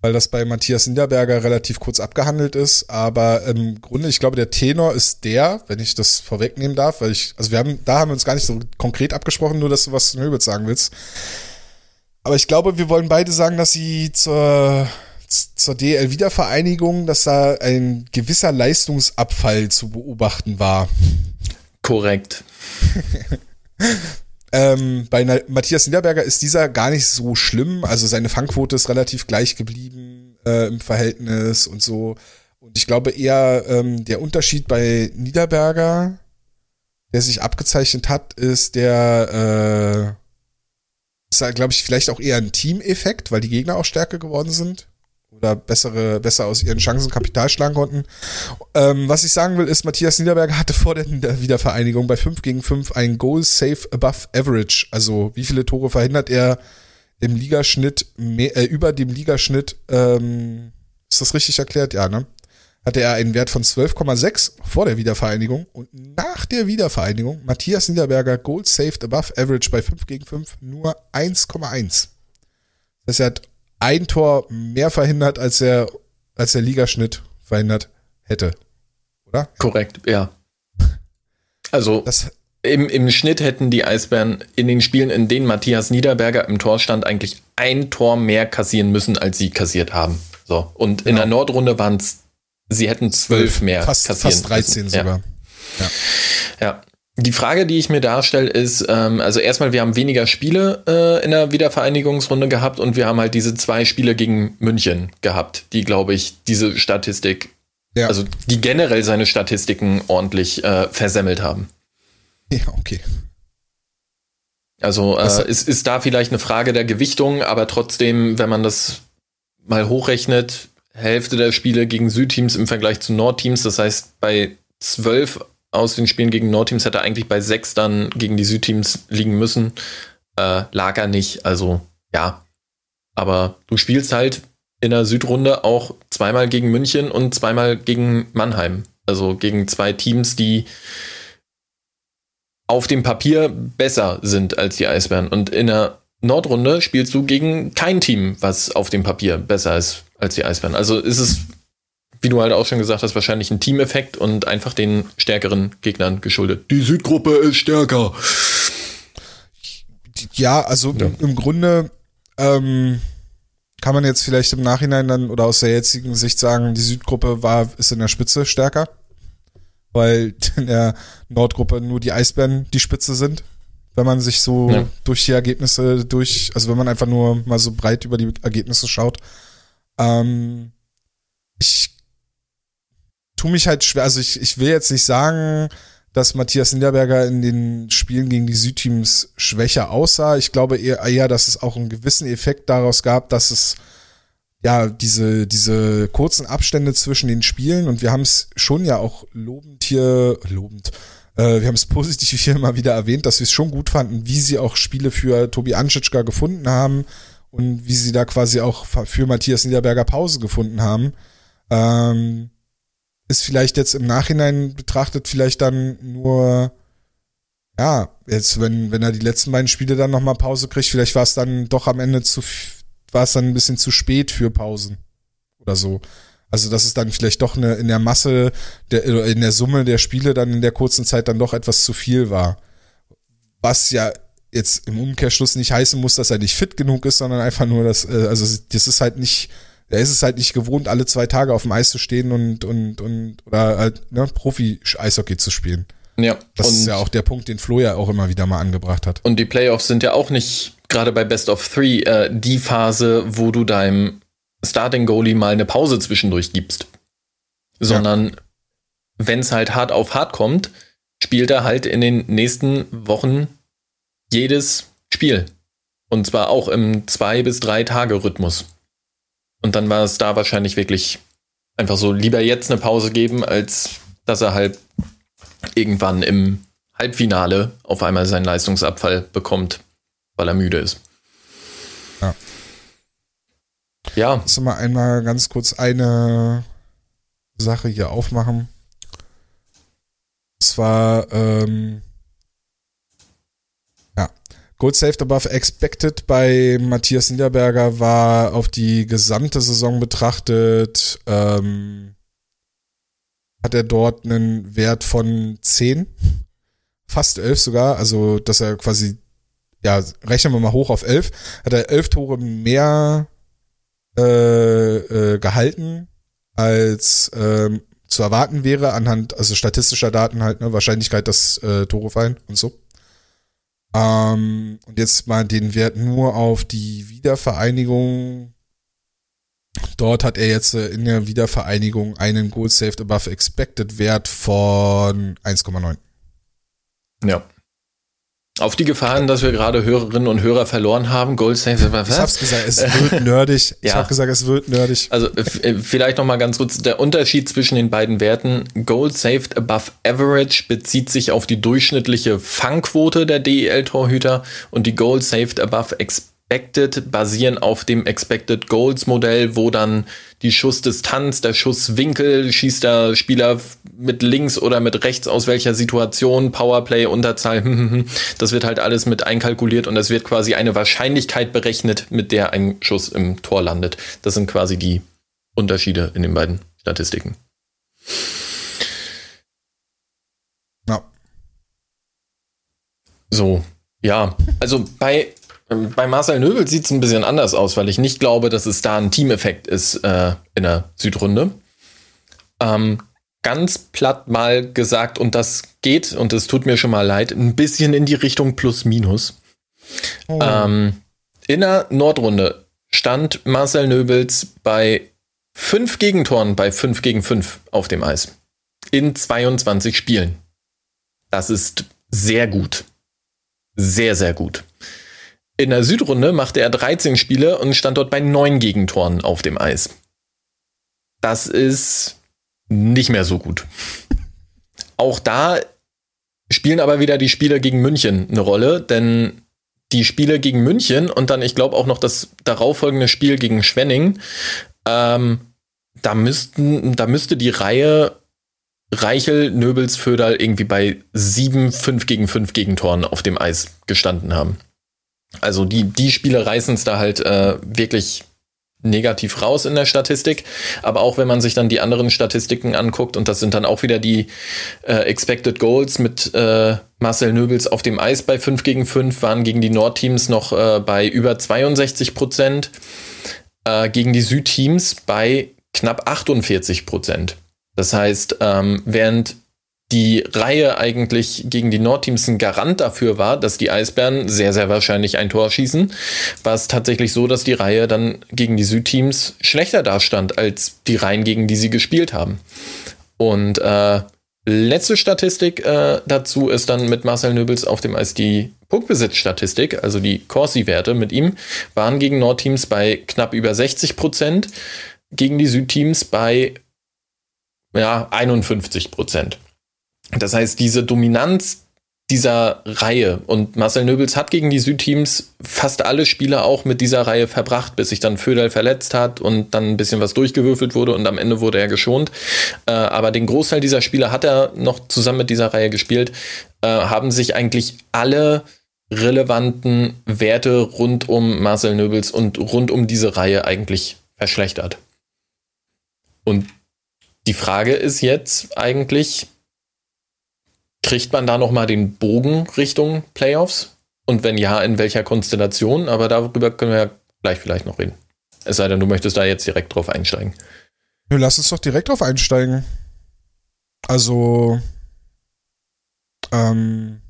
weil das bei Matthias Niederberger relativ kurz abgehandelt ist. Aber im Grunde, ich glaube, der Tenor ist der, wenn ich das vorwegnehmen darf, weil ich, also wir haben, da haben wir uns gar nicht so konkret abgesprochen, nur dass du was zu Nöbels sagen willst. Aber ich glaube, wir wollen beide sagen, dass sie zur zur DL-Wiedervereinigung, dass da ein gewisser Leistungsabfall zu beobachten war. Korrekt. ähm, bei Matthias Niederberger ist dieser gar nicht so schlimm. Also seine Fangquote ist relativ gleich geblieben äh, im Verhältnis und so. Und ich glaube eher, ähm, der Unterschied bei Niederberger, der sich abgezeichnet hat, ist der, äh, ist, glaube ich, vielleicht auch eher ein Teameffekt, weil die Gegner auch stärker geworden sind oder bessere, besser aus ihren Chancen Kapital schlagen konnten. Ähm, was ich sagen will, ist, Matthias Niederberger hatte vor der Wiedervereinigung bei 5 gegen 5 ein Goal Safe Above Average. Also wie viele Tore verhindert er im Ligaschnitt, mehr, äh, über dem Ligaschnitt, ähm, ist das richtig erklärt? Ja, ne? Hatte er einen Wert von 12,6 vor der Wiedervereinigung und nach der Wiedervereinigung Matthias Niederberger Goal Saved Above Average bei 5 gegen 5 nur 1,1. Das heißt, er hat ein Tor mehr verhindert, als der, als der Ligaschnitt verhindert hätte. Oder? Korrekt, ja. Also das, im, im Schnitt hätten die Eisbären in den Spielen, in denen Matthias Niederberger im Tor stand, eigentlich ein Tor mehr kassieren müssen, als sie kassiert haben. So. Und genau. in der Nordrunde waren es, sie hätten zwölf mehr fast, kassieren. Fast 13 müssen. sogar. Ja. ja. Die Frage, die ich mir darstelle, ist, ähm, also erstmal, wir haben weniger Spiele äh, in der Wiedervereinigungsrunde gehabt und wir haben halt diese zwei Spiele gegen München gehabt, die, glaube ich, diese Statistik, ja. also die generell seine Statistiken ordentlich äh, versemmelt haben. Ja, okay. Also äh, ist, ist da vielleicht eine Frage der Gewichtung, aber trotzdem, wenn man das mal hochrechnet, Hälfte der Spiele gegen Südteams im Vergleich zu Nordteams, das heißt bei zwölf aus den Spielen gegen Nordteams hätte eigentlich bei sechs dann gegen die Südteams liegen müssen. Äh, lag er nicht. Also ja. Aber du spielst halt in der Südrunde auch zweimal gegen München und zweimal gegen Mannheim. Also gegen zwei Teams, die auf dem Papier besser sind als die Eisbären. Und in der Nordrunde spielst du gegen kein Team, was auf dem Papier besser ist als die Eisbären. Also ist es wie du halt auch schon gesagt hast, wahrscheinlich ein Teameffekt und einfach den stärkeren Gegnern geschuldet. Die Südgruppe ist stärker. Ja, also ja. im Grunde ähm, kann man jetzt vielleicht im Nachhinein dann oder aus der jetzigen Sicht sagen, die Südgruppe war ist in der Spitze stärker, weil in der Nordgruppe nur die Eisbären die Spitze sind. Wenn man sich so ja. durch die Ergebnisse durch, also wenn man einfach nur mal so breit über die Ergebnisse schaut. Ähm, ich tue mich halt schwer. Also ich, ich will jetzt nicht sagen, dass Matthias Niederberger in den Spielen gegen die Südteams schwächer aussah. Ich glaube eher, eher, dass es auch einen gewissen Effekt daraus gab, dass es ja diese, diese kurzen Abstände zwischen den Spielen und wir haben es schon ja auch lobend hier, lobend, äh, wir haben es positiv hier mal wieder erwähnt, dass wir es schon gut fanden, wie sie auch Spiele für Tobi Anschitschka gefunden haben und wie sie da quasi auch für Matthias Niederberger Pause gefunden haben. Ähm, ist vielleicht jetzt im Nachhinein betrachtet vielleicht dann nur, ja, jetzt, wenn, wenn er die letzten beiden Spiele dann nochmal Pause kriegt, vielleicht war es dann doch am Ende zu, war es dann ein bisschen zu spät für Pausen. Oder so. Also, dass es dann vielleicht doch eine, in der Masse, der, in der Summe der Spiele dann in der kurzen Zeit dann doch etwas zu viel war. Was ja jetzt im Umkehrschluss nicht heißen muss, dass er nicht fit genug ist, sondern einfach nur, dass, äh, also das ist halt nicht, er ist es halt nicht gewohnt, alle zwei Tage auf dem Eis zu stehen und, und, und oder halt, ne, Profi-Eishockey zu spielen. Ja. Das ist ja auch der Punkt, den Flo ja auch immer wieder mal angebracht hat. Und die Playoffs sind ja auch nicht, gerade bei Best of Three, äh, die Phase, wo du deinem Starting Goalie mal eine Pause zwischendurch gibst. Sondern ja. wenn es halt hart auf hart kommt, spielt er halt in den nächsten Wochen jedes Spiel. Und zwar auch im zwei bis drei Tage Rhythmus. Und dann war es da wahrscheinlich wirklich einfach so lieber jetzt eine Pause geben, als dass er halt irgendwann im Halbfinale auf einmal seinen Leistungsabfall bekommt, weil er müde ist. Ja. Ja. Lass mal einmal ganz kurz eine Sache hier aufmachen. Und zwar, ähm, Gold Saved Above Expected bei Matthias Niederberger war auf die gesamte Saison betrachtet, ähm, hat er dort einen Wert von 10, fast 11 sogar, also dass er quasi, ja, rechnen wir mal hoch auf 11, hat er 11 Tore mehr äh, äh, gehalten, als ähm, zu erwarten wäre, anhand, also statistischer Daten halt, ne, Wahrscheinlichkeit, dass äh, Tore fallen und so. Ähm, und jetzt mal den Wert nur auf die Wiedervereinigung. Dort hat er jetzt äh, in der Wiedervereinigung einen Goal Saved Above Expected Wert von 1,9. Ja. Auf die Gefahren, dass wir gerade Hörerinnen und Hörer verloren haben, Gold Save was? Ich hab's gesagt, es wird nerdig. Ich ja. hab gesagt, es wird nerdig. Also äh, vielleicht noch mal ganz kurz der Unterschied zwischen den beiden Werten. Gold Saved Above Average bezieht sich auf die durchschnittliche Fangquote der DEL-Torhüter und die Gold Saved Above Expected Expected basieren auf dem Expected Goals Modell, wo dann die Schussdistanz, der Schusswinkel, schießt der Spieler mit links oder mit rechts aus welcher Situation, Powerplay, Unterzahl, das wird halt alles mit einkalkuliert und es wird quasi eine Wahrscheinlichkeit berechnet, mit der ein Schuss im Tor landet. Das sind quasi die Unterschiede in den beiden Statistiken. Ja. So, ja, also bei bei Marcel Nöbel sieht es ein bisschen anders aus, weil ich nicht glaube, dass es da ein Teameffekt ist äh, in der Südrunde. Ähm, ganz platt mal gesagt, und das geht, und es tut mir schon mal leid, ein bisschen in die Richtung Plus-Minus. Oh. Ähm, in der Nordrunde stand Marcel Nöbels bei fünf Gegentoren bei 5 gegen 5 auf dem Eis. In 22 Spielen. Das ist sehr gut. Sehr, sehr gut. In der Südrunde machte er 13 Spiele und stand dort bei 9 Gegentoren auf dem Eis. Das ist nicht mehr so gut. Auch da spielen aber wieder die Spiele gegen München eine Rolle, denn die Spiele gegen München und dann, ich glaube, auch noch das darauffolgende Spiel gegen Schwenning, ähm, da, müssten, da müsste die Reihe Reichel, Nöbels, Föderl irgendwie bei 7, 5 gegen 5 Gegentoren auf dem Eis gestanden haben. Also die, die Spiele reißen es da halt äh, wirklich negativ raus in der Statistik. Aber auch wenn man sich dann die anderen Statistiken anguckt, und das sind dann auch wieder die äh, Expected Goals mit äh, Marcel Nöbels auf dem Eis bei 5 gegen 5, waren gegen die Nordteams noch äh, bei über 62 Prozent, äh, gegen die Südteams bei knapp 48 Prozent. Das heißt, ähm, während die Reihe eigentlich gegen die Nordteams ein Garant dafür war, dass die Eisbären sehr, sehr wahrscheinlich ein Tor schießen, war es tatsächlich so, dass die Reihe dann gegen die Südteams schlechter dastand als die Reihen, gegen die sie gespielt haben. Und äh, letzte Statistik äh, dazu ist dann mit Marcel Nöbels auf dem Eis die Puckbesitzstatistik, also die Corsi-Werte mit ihm, waren gegen Nordteams bei knapp über 60 Prozent, gegen die Südteams bei ja, 51 Prozent. Das heißt, diese Dominanz dieser Reihe und Marcel Nöbels hat gegen die Südteams fast alle Spiele auch mit dieser Reihe verbracht, bis sich dann Föderl verletzt hat und dann ein bisschen was durchgewürfelt wurde und am Ende wurde er geschont. Äh, aber den Großteil dieser Spiele hat er noch zusammen mit dieser Reihe gespielt, äh, haben sich eigentlich alle relevanten Werte rund um Marcel Nöbels und rund um diese Reihe eigentlich verschlechtert. Und die Frage ist jetzt eigentlich, kriegt man da noch mal den Bogen Richtung Playoffs? Und wenn ja, in welcher Konstellation? Aber darüber können wir ja gleich vielleicht noch reden. Es sei denn, du möchtest da jetzt direkt drauf einsteigen. Ja, lass uns doch direkt drauf einsteigen. Also, ähm,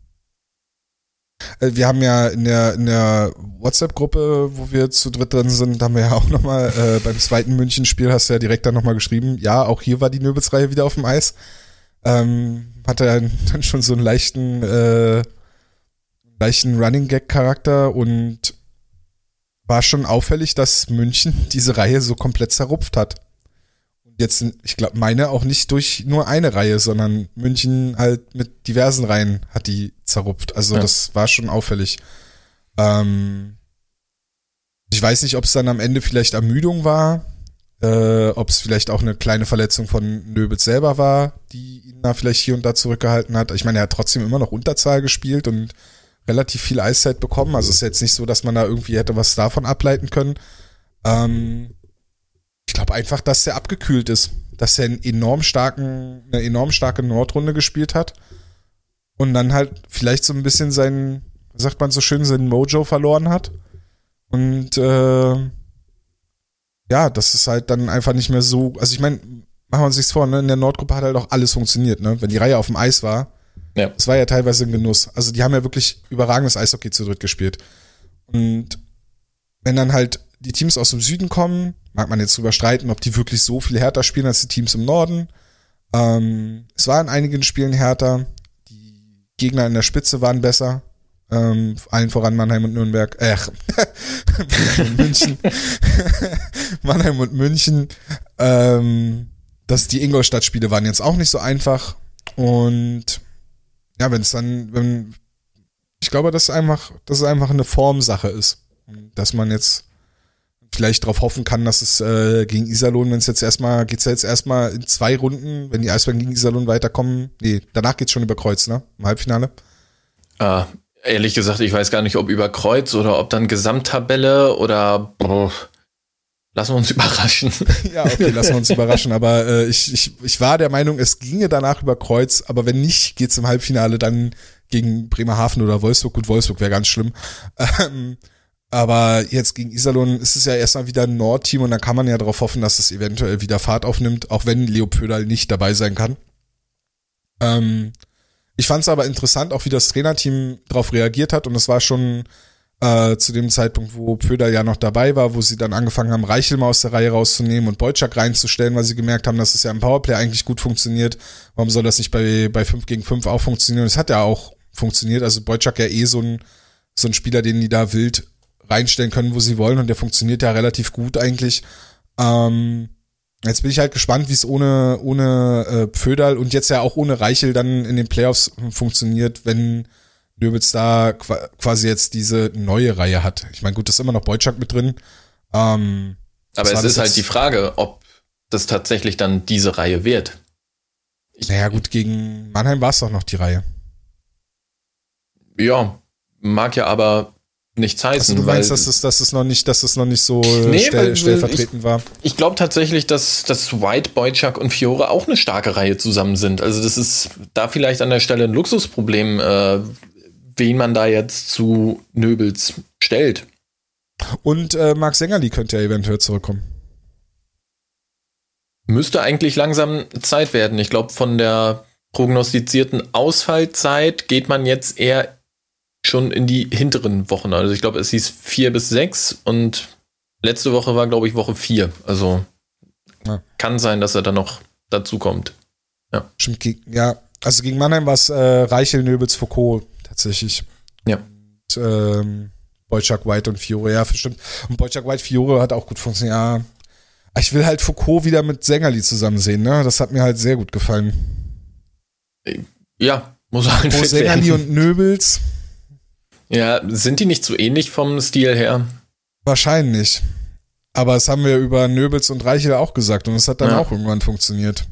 äh, wir haben ja in der, in der WhatsApp-Gruppe, wo wir zu dritt drin sind, haben wir ja auch nochmal äh, beim zweiten München-Spiel hast du ja direkt dann nochmal geschrieben, ja, auch hier war die Nöbelsreihe wieder auf dem Eis. Ähm, hatte dann, dann schon so einen leichten, äh, leichten Running Gag-Charakter und war schon auffällig, dass München diese Reihe so komplett zerrupft hat jetzt, ich glaube, meine auch nicht durch nur eine Reihe, sondern München halt mit diversen Reihen hat die zerrupft. Also ja. das war schon auffällig. Ähm, ich weiß nicht, ob es dann am Ende vielleicht Ermüdung war, äh, ob es vielleicht auch eine kleine Verletzung von Nöbels selber war, die ihn da vielleicht hier und da zurückgehalten hat. Ich meine, er hat trotzdem immer noch Unterzahl gespielt und relativ viel Eiszeit bekommen. Also es ist jetzt nicht so, dass man da irgendwie hätte was davon ableiten können. Ähm, ich glaube einfach, dass er abgekühlt ist, dass er einen enorm starken, eine enorm starke Nordrunde gespielt hat und dann halt vielleicht so ein bisschen seinen, sagt man so schön, seinen Mojo verloren hat. Und äh, ja, das ist halt dann einfach nicht mehr so. Also ich meine, machen wir uns nichts vor, ne? In der Nordgruppe hat halt auch alles funktioniert, ne? Wenn die Reihe auf dem Eis war, ja. das war ja teilweise ein Genuss. Also die haben ja wirklich überragendes Eishockey zu dritt gespielt. Und wenn dann halt die Teams aus dem Süden kommen, mag man jetzt drüber streiten, ob die wirklich so viel härter spielen als die Teams im Norden. Ähm, es war in einigen Spielen härter. Die Gegner in der Spitze waren besser. Ähm, allen voran Mannheim und Nürnberg. Äh, Mannheim und München. Mannheim und München. Ähm, dass die Ingolstadt-Spiele waren jetzt auch nicht so einfach. Und ja, wenn es dann, wenn, ich glaube, dass einfach, dass es einfach eine Formsache ist. Dass man jetzt vielleicht darauf hoffen kann, dass es äh, gegen Iserlohn, wenn es jetzt erstmal, geht's ja jetzt erstmal in zwei Runden, wenn die Eisbären gegen Iserlohn weiterkommen. Nee, danach geht's schon über Kreuz, ne? Im Halbfinale. Ah, ehrlich gesagt, ich weiß gar nicht, ob über Kreuz oder ob dann Gesamttabelle oder boah, lassen wir uns überraschen. ja, okay, lassen wir uns überraschen. Aber äh, ich, ich, ich war der Meinung, es ginge danach über Kreuz, aber wenn nicht, geht's im Halbfinale dann gegen Bremerhaven oder Wolfsburg. Gut, Wolfsburg wäre ganz schlimm. Ähm, aber jetzt gegen Iserlohn ist es ja erstmal wieder ein Nordteam und da kann man ja darauf hoffen, dass es eventuell wieder Fahrt aufnimmt, auch wenn Leo Pödal nicht dabei sein kann. Ähm, ich fand es aber interessant, auch wie das Trainerteam darauf reagiert hat und es war schon äh, zu dem Zeitpunkt, wo Pödal ja noch dabei war, wo sie dann angefangen haben, Reichel mal aus der Reihe rauszunehmen und Bolczak reinzustellen, weil sie gemerkt haben, dass es ja im Powerplay eigentlich gut funktioniert. Warum soll das nicht bei, bei 5 gegen 5 auch funktionieren? Es hat ja auch funktioniert. Also Bolczak ja eh so ein, so ein Spieler, den die da wild reinstellen können, wo sie wollen und der funktioniert ja relativ gut eigentlich. Ähm, jetzt bin ich halt gespannt, wie es ohne, ohne äh, Pföderl und jetzt ja auch ohne Reichel dann in den Playoffs funktioniert, wenn Nöbels da quasi jetzt diese neue Reihe hat. Ich meine, gut, das ist immer noch Beutschak mit drin. Ähm, Aber es ist halt die Frage, ob das tatsächlich dann diese Reihe wird. Ich, naja, gut, gegen Mannheim war es doch noch die Reihe. Ja, mag ja aber nichts heißen. Also du meinst, dass es, dass es noch nicht, dass es noch nicht so nee, stell, stellvertretend ich, war? Ich glaube tatsächlich, dass, dass White, Boychuk und Fiore auch eine starke Reihe zusammen sind. Also das ist da vielleicht an der Stelle ein Luxusproblem, äh, wen man da jetzt zu Nöbels stellt. Und äh, Marc Sängerli könnte ja eventuell zurückkommen. Müsste eigentlich langsam Zeit werden. Ich glaube, von der prognostizierten Ausfallzeit geht man jetzt eher schon in die hinteren Wochen. Also ich glaube, es hieß vier bis sechs und letzte Woche war, glaube ich, Woche vier. Also ja. kann sein, dass er dann noch dazu kommt. Ja. Stimmt, ja. Also gegen Mannheim war es äh, Reichel, Nöbels, Foucault tatsächlich. Ja. Und, ähm, Boyczak, White und Fiore, ja, stimmt. Und Boyczak, White, Fiore hat auch gut funktioniert. Ja. Ich will halt Foucault wieder mit Sängerli zusammen sehen, ne? Das hat mir halt sehr gut gefallen. Ja, muss halt Sängerli und Nöbels. Ja, sind die nicht so ähnlich vom Stil her? Wahrscheinlich. Aber das haben wir über Nöbels und Reichel auch gesagt und es hat dann ja. auch irgendwann funktioniert.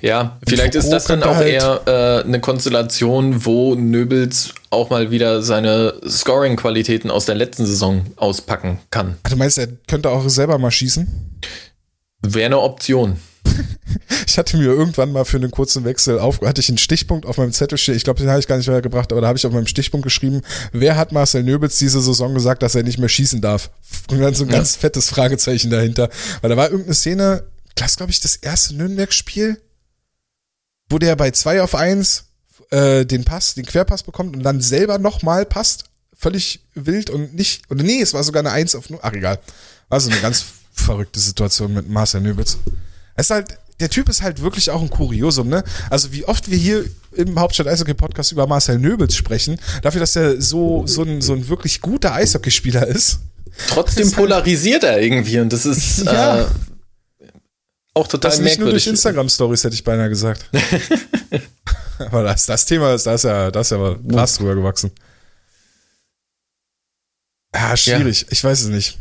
Ja, vielleicht ist das dann auch halt eher äh, eine Konstellation, wo Nöbels auch mal wieder seine Scoring-Qualitäten aus der letzten Saison auspacken kann. Ach, du meinst, er könnte auch selber mal schießen? Wäre eine Option. ich hatte mir irgendwann mal für einen kurzen Wechsel auf, hatte ich einen Stichpunkt auf meinem Zettel stehen. Ich glaube, den habe ich gar nicht mehr gebracht, aber da habe ich auf meinem Stichpunkt geschrieben, wer hat Marcel Nöbels diese Saison gesagt, dass er nicht mehr schießen darf? Und dann so ein ja. ganz fettes Fragezeichen dahinter. Weil da war irgendeine Szene, das glaube ich, das erste Nürnberg-Spiel, wo der bei 2 auf 1 äh, den Pass, den Querpass bekommt und dann selber nochmal passt. Völlig wild und nicht, oder nee, es war sogar eine 1 auf 0. Ach, egal. Also eine ganz verrückte Situation mit Marcel Nöbels. Es ist halt, der Typ ist halt wirklich auch ein Kuriosum, ne? Also wie oft wir hier im Hauptstadt Eishockey Podcast über Marcel Nöbels sprechen, dafür, dass er so, so ein, so ein wirklich guter Eishockeyspieler ist. Trotzdem halt polarisiert er irgendwie und das ist ja. äh, auch total das nicht nur durch Instagram-Stories, hätte ich beinahe gesagt. aber das, das Thema ist, da ist ja, da ist ja krass drüber gewachsen. Ja, schwierig. Ja. Ich weiß es nicht.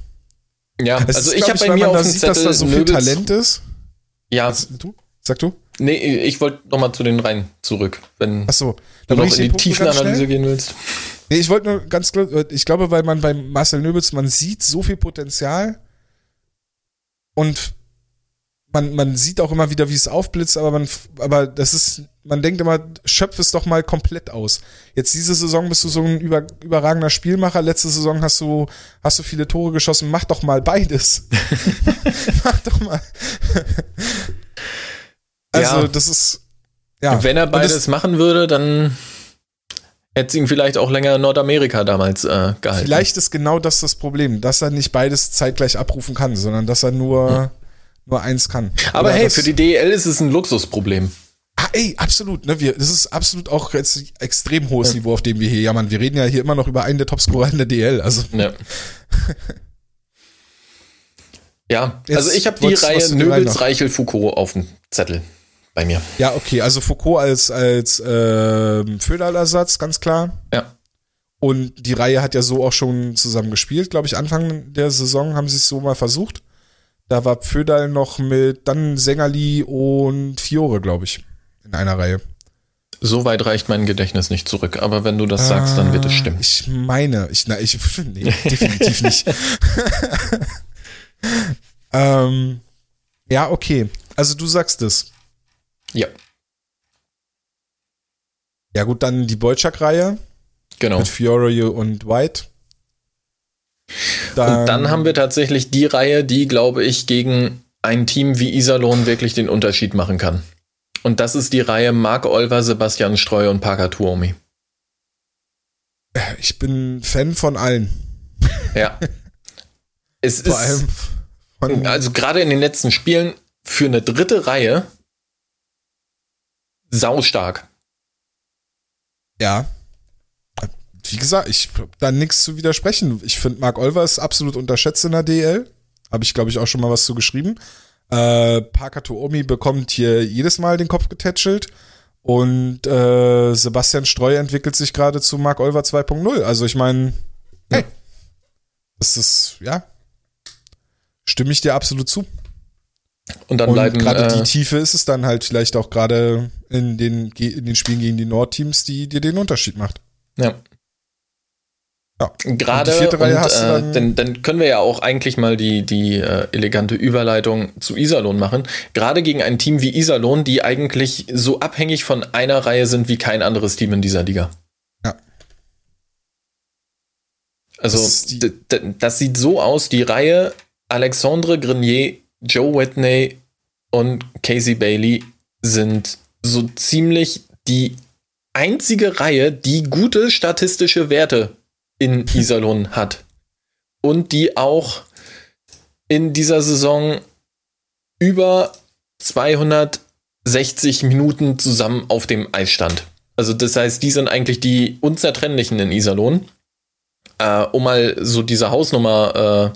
Ja, es also ist, ich habe bei mir auf dem sieht, Zettel dass da so viel Talent ist. Ja. Was, du? Sag du? Nee, ich wollte nochmal zu den Reihen zurück, wenn Ach so, du noch in die Tiefenanalyse gehen willst. Nee, ich wollte nur ganz klar, ich glaube, weil man bei Marcel Nöbels, man sieht so viel Potenzial und man, man sieht auch immer wieder, wie es aufblitzt, aber man, aber das ist, man denkt immer, schöpf es doch mal komplett aus. Jetzt diese Saison bist du so ein über, überragender Spielmacher. Letzte Saison hast du, hast du viele Tore geschossen. Mach doch mal beides. Mach doch mal. also, ja. das ist, ja. Wenn er beides das, machen würde, dann hätte es ihn vielleicht auch länger in Nordamerika damals äh, gehalten. Vielleicht ist genau das das Problem, dass er nicht beides zeitgleich abrufen kann, sondern dass er nur, hm nur eins kann. Aber Oder hey, für die DEL ist es ein Luxusproblem. Ah, ey, absolut. Ne? Wir, das ist absolut auch jetzt extrem hohes ja. Niveau, auf dem wir hier jammern. Wir reden ja hier immer noch über einen der Topscorer in der DL. Also. Ja. ja, jetzt also ich habe die Reihe Nöbels, Reichel, Foucault auf dem Zettel bei mir. Ja, okay, also Foucault als, als äh, Föderlersatz, ganz klar. Ja. Und die Reihe hat ja so auch schon zusammen gespielt, glaube ich. Anfang der Saison haben sie es so mal versucht. Da war Pföderl noch mit dann Sängerli und Fiore, glaube ich, in einer Reihe. So weit reicht mein Gedächtnis nicht zurück, aber wenn du das sagst, dann wird es stimmen. Ich meine, ich, na, ich, nee, definitiv nicht. ähm, ja, okay. Also du sagst es. Ja. Ja, gut, dann die Bolchak-Reihe. Genau. Mit Fiore und White. Dann, und dann haben wir tatsächlich die Reihe, die, glaube ich, gegen ein Team wie Iserlohn wirklich den Unterschied machen kann. Und das ist die Reihe Marc Olver, Sebastian Streu und Parker Tuomi. Ich bin Fan von allen. Ja. Es Vor ist, allem also gerade in den letzten Spielen für eine dritte Reihe saustark. Ja wie gesagt, ich habe da nichts zu widersprechen. Ich finde, Mark Olver ist absolut unterschätzt in der DL. Habe ich, glaube ich, auch schon mal was zu geschrieben. Äh, Parker Toomi bekommt hier jedes Mal den Kopf getätschelt. Und äh, Sebastian Streu entwickelt sich gerade zu Mark Olver 2.0. Also ich meine, hey, das ist, ja, stimme ich dir absolut zu. Und dann bleiben gerade äh, die Tiefe ist es dann halt vielleicht auch gerade in den, in den Spielen gegen die Nordteams, die dir den Unterschied macht. Ja. Ja. Gerade, und, und äh, dann, dann, können wir ja auch eigentlich mal die, die äh, elegante Überleitung zu Iserlohn machen. Gerade gegen ein Team wie Iserlohn, die eigentlich so abhängig von einer Reihe sind wie kein anderes Team in dieser Liga. Ja. Also, das, das sieht so aus, die Reihe Alexandre Grenier, Joe Whitney und Casey Bailey sind so ziemlich die einzige Reihe, die gute statistische Werte in Iserlohn hat. Und die auch in dieser Saison über 260 Minuten zusammen auf dem Eis stand. Also das heißt, die sind eigentlich die unzertrennlichen in Iserlohn. Äh, um mal so diese Hausnummer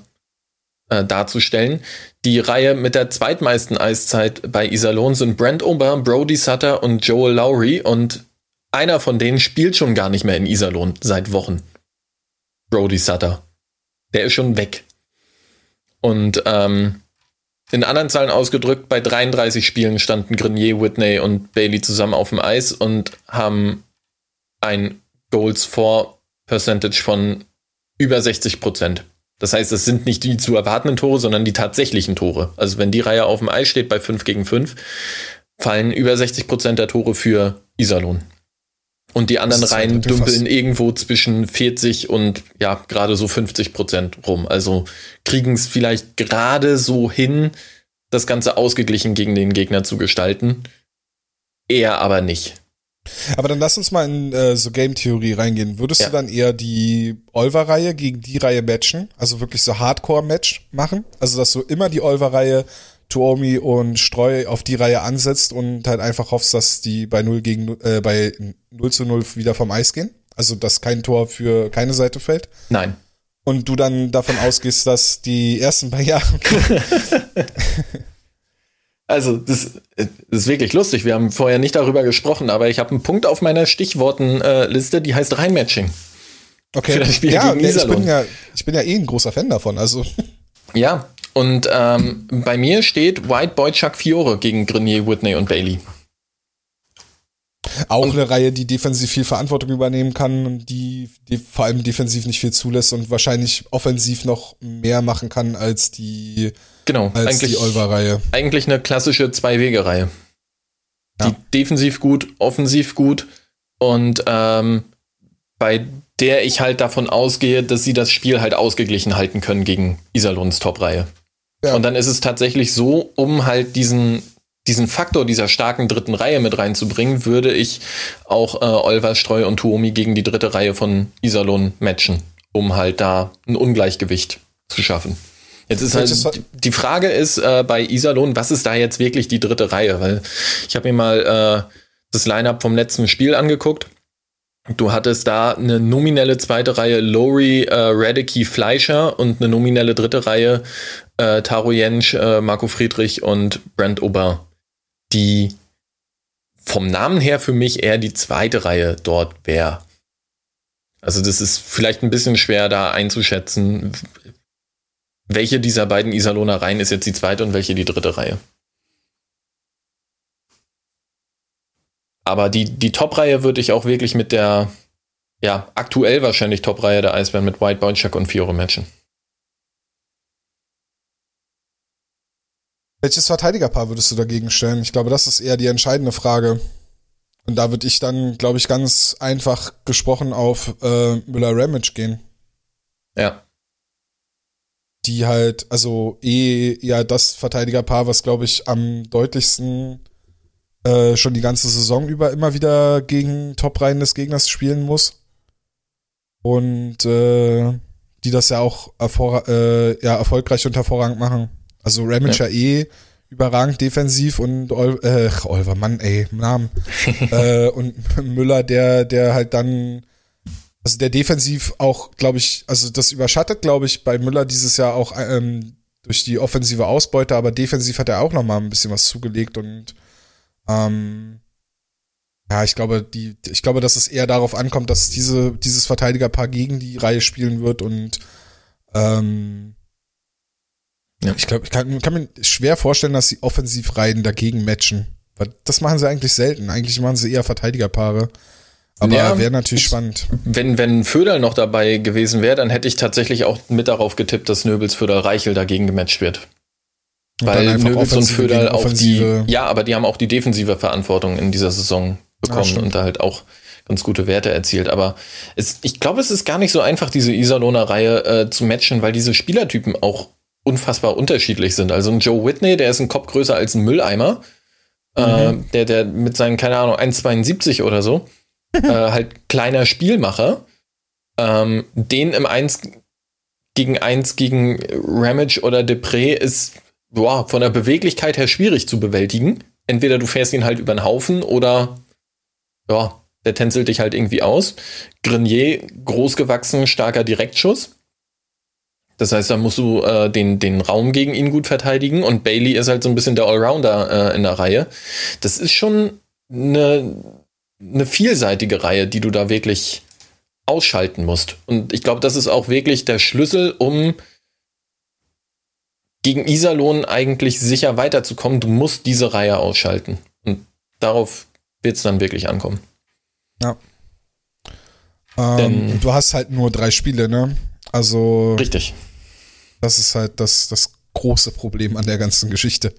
äh, äh, darzustellen. Die Reihe mit der zweitmeisten Eiszeit bei Iserlohn sind Brent Ober, Brody Sutter und Joel Lowry und einer von denen spielt schon gar nicht mehr in Iserlohn seit Wochen. Brody Sutter. Der ist schon weg. Und ähm, in anderen Zahlen ausgedrückt, bei 33 Spielen standen Grenier, Whitney und Bailey zusammen auf dem Eis und haben ein Goals for Percentage von über 60 Prozent. Das heißt, es sind nicht die zu erwartenden Tore, sondern die tatsächlichen Tore. Also wenn die Reihe auf dem Eis steht bei 5 gegen 5, fallen über 60 Prozent der Tore für Iserlohn. Und die anderen Reihen halt dümpeln irgendwo zwischen 40 und ja, gerade so 50 Prozent rum. Also kriegen es vielleicht gerade so hin, das Ganze ausgeglichen gegen den Gegner zu gestalten. Eher aber nicht. Aber dann lass uns mal in äh, so Game-Theorie reingehen. Würdest ja. du dann eher die Olver-Reihe gegen die Reihe matchen? Also wirklich so Hardcore-Match machen? Also, dass du immer die Olver-Reihe Tuomi und Streu auf die Reihe ansetzt und halt einfach hoffst, dass die bei 0 gegen äh, bei 0 zu 0 wieder vom Eis gehen? Also, dass kein Tor für keine Seite fällt? Nein. Und du dann davon ausgehst, dass die ersten paar Jahre. also, das, das, ist wirklich lustig. Wir haben vorher nicht darüber gesprochen, aber ich habe einen Punkt auf meiner Stichwortenliste, die heißt Reinmatching. Okay. ja, nee, ich, bin ja, ich bin ja eh ein großer Fan davon. Also. Ja, und ähm, bei mir steht White Boy Chuck Fiore gegen Grenier, Whitney und Bailey. Auch und eine Reihe, die defensiv viel Verantwortung übernehmen kann und die, die, vor allem defensiv nicht viel zulässt und wahrscheinlich offensiv noch mehr machen kann als die, genau, als eigentlich, die Olver-Reihe. Eigentlich eine klassische Zwei-Wege-Reihe. Die ja. defensiv gut, offensiv gut und ähm, bei der ich halt davon ausgehe, dass sie das Spiel halt ausgeglichen halten können gegen Iserlohns Top-Reihe. Ja. Und dann ist es tatsächlich so, um halt diesen, diesen Faktor dieser starken dritten Reihe mit reinzubringen, würde ich auch äh, Olver, Streu und Tuomi gegen die dritte Reihe von Iserlohn matchen, um halt da ein Ungleichgewicht zu schaffen. Jetzt ist halt, die Frage ist äh, bei Iserlohn, was ist da jetzt wirklich die dritte Reihe? Weil ich habe mir mal äh, das Line-Up vom letzten Spiel angeguckt Du hattest da eine nominelle zweite Reihe Lowry, äh, Radicki, Fleischer und eine nominelle dritte Reihe äh, Taro Jensch, äh, Marco Friedrich und Brent Ober, die vom Namen her für mich eher die zweite Reihe dort wäre. Also das ist vielleicht ein bisschen schwer da einzuschätzen, welche dieser beiden Iserlohner Reihen ist jetzt die zweite und welche die dritte Reihe. Aber die, die Top-Reihe würde ich auch wirklich mit der, ja, aktuell wahrscheinlich Top-Reihe der Eisbären mit White Boinchuk und Fiore matchen. Welches Verteidigerpaar würdest du dagegen stellen? Ich glaube, das ist eher die entscheidende Frage. Und da würde ich dann, glaube ich, ganz einfach gesprochen auf äh, Müller-Ramage gehen. Ja. Die halt, also eh ja das Verteidigerpaar, was, glaube ich, am deutlichsten äh, schon die ganze Saison über immer wieder gegen Top-Reihen des Gegners spielen muss. Und äh, die das ja auch äh, ja, erfolgreich und hervorragend machen. Also Ramage ja. eh überragend defensiv und Ol äh, Olver, Mann, ey, Namen. äh, und Müller, der, der halt dann, also der defensiv auch, glaube ich, also das überschattet, glaube ich, bei Müller dieses Jahr auch ähm, durch die offensive Ausbeute, aber defensiv hat er auch noch mal ein bisschen was zugelegt und ähm, ja, ich glaube, die, ich glaube, dass es eher darauf ankommt, dass diese, dieses Verteidigerpaar gegen die Reihe spielen wird und ähm, ja. ich glaube, ich kann, kann mir schwer vorstellen, dass die Offensivreihen dagegen matchen. Weil das machen sie eigentlich selten. Eigentlich machen sie eher Verteidigerpaare. Aber ja, wäre natürlich spannend. Wenn, wenn Föderl noch dabei gewesen wäre, dann hätte ich tatsächlich auch mit darauf getippt, dass Nöbels Föderl Reichel dagegen gematcht wird. Weil Nöbels und Föderl auch die, ja, aber die haben auch die defensive Verantwortung in dieser Saison bekommen ja, und da halt auch ganz gute Werte erzielt. Aber es, ich glaube, es ist gar nicht so einfach, diese Iserlohner Reihe äh, zu matchen, weil diese Spielertypen auch unfassbar unterschiedlich sind. Also ein Joe Whitney, der ist ein Kopf größer als ein Mülleimer. Äh, mhm. Äh, der, der mit seinen, keine Ahnung, 1,72 oder so, äh, halt kleiner Spielmacher. Ähm, den im 1 gegen 1 gegen Ramage oder Depré ist boah, von der Beweglichkeit her schwierig zu bewältigen. Entweder du fährst ihn halt über den Haufen oder ja, der tänzelt dich halt irgendwie aus. Grenier, großgewachsen, starker Direktschuss. Das heißt, da musst du äh, den, den Raum gegen ihn gut verteidigen und Bailey ist halt so ein bisschen der Allrounder äh, in der Reihe. Das ist schon eine, eine vielseitige Reihe, die du da wirklich ausschalten musst. Und ich glaube, das ist auch wirklich der Schlüssel, um gegen Iserlohn eigentlich sicher weiterzukommen, du musst diese Reihe ausschalten. Und darauf wird es dann wirklich ankommen. Ja. Ähm, du hast halt nur drei Spiele, ne? Also. Richtig. Das ist halt das, das große Problem an der ganzen Geschichte.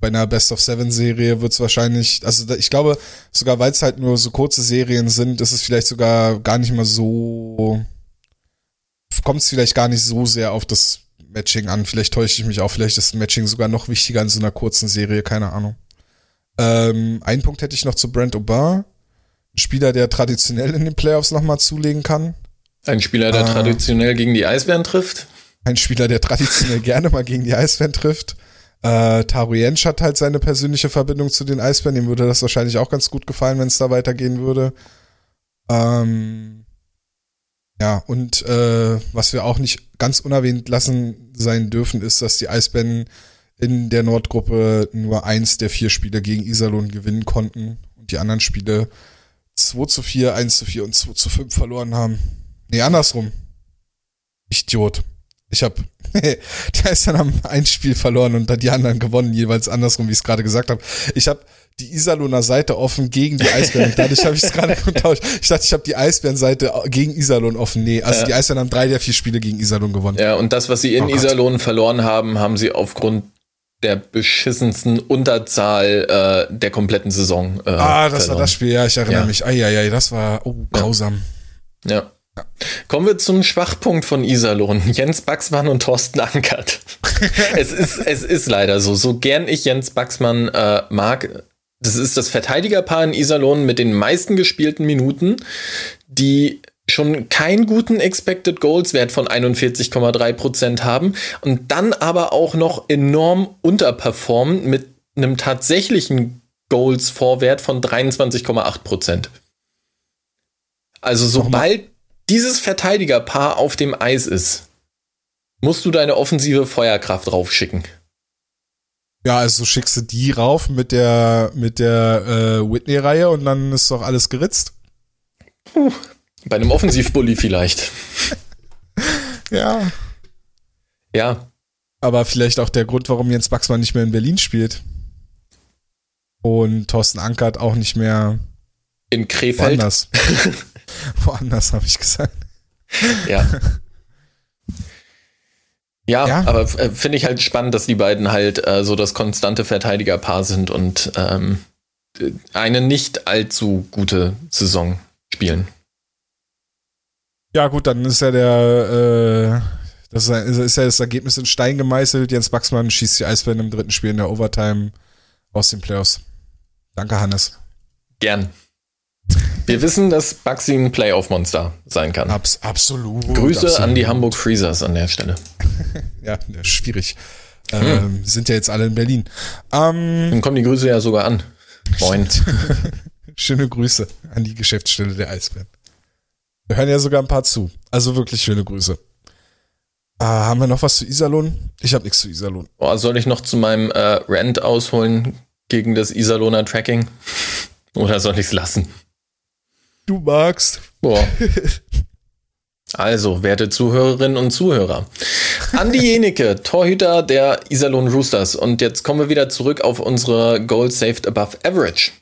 Bei einer Best of Seven Serie wird es wahrscheinlich, also ich glaube, sogar weil es halt nur so kurze Serien sind, ist es vielleicht sogar gar nicht mal so, kommt es vielleicht gar nicht so sehr auf das Matching an. Vielleicht täusche ich mich auch, vielleicht ist Matching sogar noch wichtiger in so einer kurzen Serie, keine Ahnung. Ähm, einen Punkt hätte ich noch zu Brent Aubin. Ein Spieler, der traditionell in den Playoffs nochmal zulegen kann. Ein Spieler, der äh, traditionell gegen die Eisbären trifft. Ein Spieler, der traditionell gerne mal gegen die Eisbären trifft. Äh, Taru Jensch hat halt seine persönliche Verbindung zu den Eisbären. Ihm würde das wahrscheinlich auch ganz gut gefallen, wenn es da weitergehen würde. Ähm, ja, und äh, was wir auch nicht ganz unerwähnt lassen sein dürfen, ist, dass die Eisbären in der Nordgruppe nur eins der vier Spiele gegen Iserlohn gewinnen konnten und die anderen Spiele 2 zu 4, 1 zu 4 und 2 zu 5 verloren haben. Nee, andersrum. Idiot. Ich hab, die Eisbären haben ein Spiel verloren und dann die anderen gewonnen, jeweils andersrum, wie ich es gerade gesagt habe. Ich habe die Iserlohner Seite offen gegen die Eisbären. Dadurch habe ich es gerade getauscht. Ich dachte, ich habe die Eisbären-Seite gegen Iserlohn offen. Nee, also ja. die Eisbären haben drei der vier Spiele gegen Iserlohn gewonnen. Ja, und das, was sie in oh Iserlohn verloren haben, haben sie aufgrund der beschissensten Unterzahl äh, der kompletten Saison. Äh, ah, das verloren. war das Spiel, ja, ich erinnere ja. mich. Eieiei, das war oh, grausam. Ja. ja. Kommen wir zum Schwachpunkt von Iserlohn. Jens Baxmann und Thorsten Ankert. es, ist, es ist leider so. So gern ich Jens Baxmann äh, mag, das ist das Verteidigerpaar in Iserlohn mit den meisten gespielten Minuten, die schon keinen guten Expected Goals Wert von 41,3 Prozent haben und dann aber auch noch enorm unterperformen mit einem tatsächlichen Goals Vorwert von 23,8 Prozent. Also sobald dieses Verteidigerpaar auf dem Eis ist, musst du deine offensive Feuerkraft draufschicken. Ja, also schickst du die rauf mit der mit der äh, Whitney-Reihe und dann ist doch alles geritzt. Puh. Bei einem Offensivbully vielleicht. Ja. Ja. Aber vielleicht auch der Grund, warum Jens Baxmann nicht mehr in Berlin spielt. Und Thorsten Ankert auch nicht mehr in Krefeld. Woanders. woanders, habe ich gesagt. Ja. Ja, ja, aber äh, finde ich halt spannend, dass die beiden halt äh, so das konstante Verteidigerpaar sind und ähm, eine nicht allzu gute Saison spielen. Ja, gut, dann ist ja der, äh, das ist ja das Ergebnis in Stein gemeißelt. Jens Baxmann schießt die Eisbären im dritten Spiel in der Overtime aus den Playoffs. Danke, Hannes. Gern. Wir wissen, dass Baxi ein Playoff-Monster sein kann. Abs absolut. Grüße absolut. an die Hamburg Freezers an der Stelle. ja, schwierig. Hm. Ähm, sind ja jetzt alle in Berlin. Ähm, Dann kommen die Grüße ja sogar an. Moin. Schöne Grüße an die Geschäftsstelle der Eisbären. Wir hören ja sogar ein paar zu. Also wirklich schöne Grüße. Äh, haben wir noch was zu Iserlohn? Ich habe nichts zu Iserlohn. Oh, soll ich noch zu meinem äh, Rant ausholen gegen das Iserlohner Tracking? Oder soll ich es lassen? Du magst. Boah. Also, werte Zuhörerinnen und Zuhörer. Andi Jenecke, Torhüter der Iserlohn Roosters. Und jetzt kommen wir wieder zurück auf unsere Goal Saved Above Average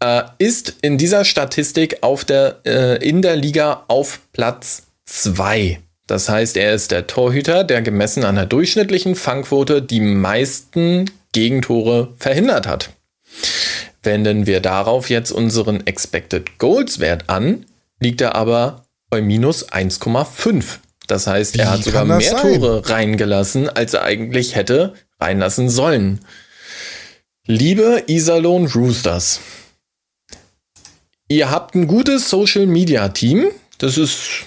äh, ist in dieser Statistik auf der, äh, in der Liga auf Platz 2. Das heißt, er ist der Torhüter, der gemessen an der durchschnittlichen Fangquote die meisten Gegentore verhindert hat. Wenden wir darauf jetzt unseren Expected Goals Wert an, liegt er aber bei minus 1,5. Das heißt, Wie er hat sogar mehr sein? Tore reingelassen, als er eigentlich hätte reinlassen sollen. Liebe Iserlohn Roosters, Ihr habt ein gutes Social Media Team. Das ist,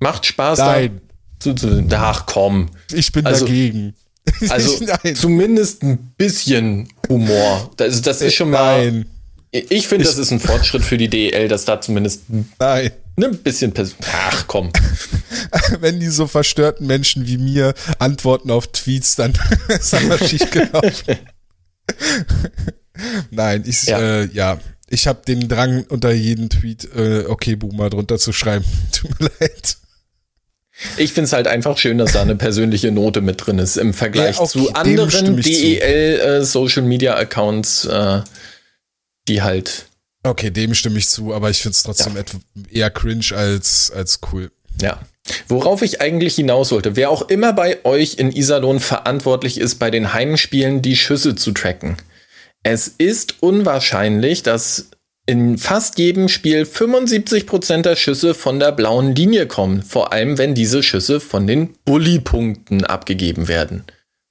macht Spaß. Nein. Da, ach komm. Ich bin also, dagegen. Also zumindest ein bisschen Humor. Das, das ist schon mal. Nein. Ich finde, das ist ein Fortschritt für die DL, dass da zumindest Nein. ein bisschen. Pers Ach komm. Wenn die so verstörten Menschen wie mir antworten auf Tweets, dann ist aber schief gelaufen. Nein, ich, ja. Äh, ja ich habe den Drang, unter jeden Tweet äh, okay Boomer drunter zu schreiben. Tut mir leid. Ich finde es halt einfach schön, dass da eine persönliche Note mit drin ist im Vergleich ja, zu anderen DEL äh, Social Media Accounts, äh, die halt. Okay, dem stimme ich zu, aber ich finde es trotzdem ja. eher cringe als, als cool. Ja. Worauf ich eigentlich hinaus wollte, wer auch immer bei euch in Iserlohn verantwortlich ist, bei den Heimspielen die Schüsse zu tracken. Es ist unwahrscheinlich, dass in fast jedem Spiel 75% der Schüsse von der blauen Linie kommen, vor allem wenn diese Schüsse von den Bully-Punkten abgegeben werden.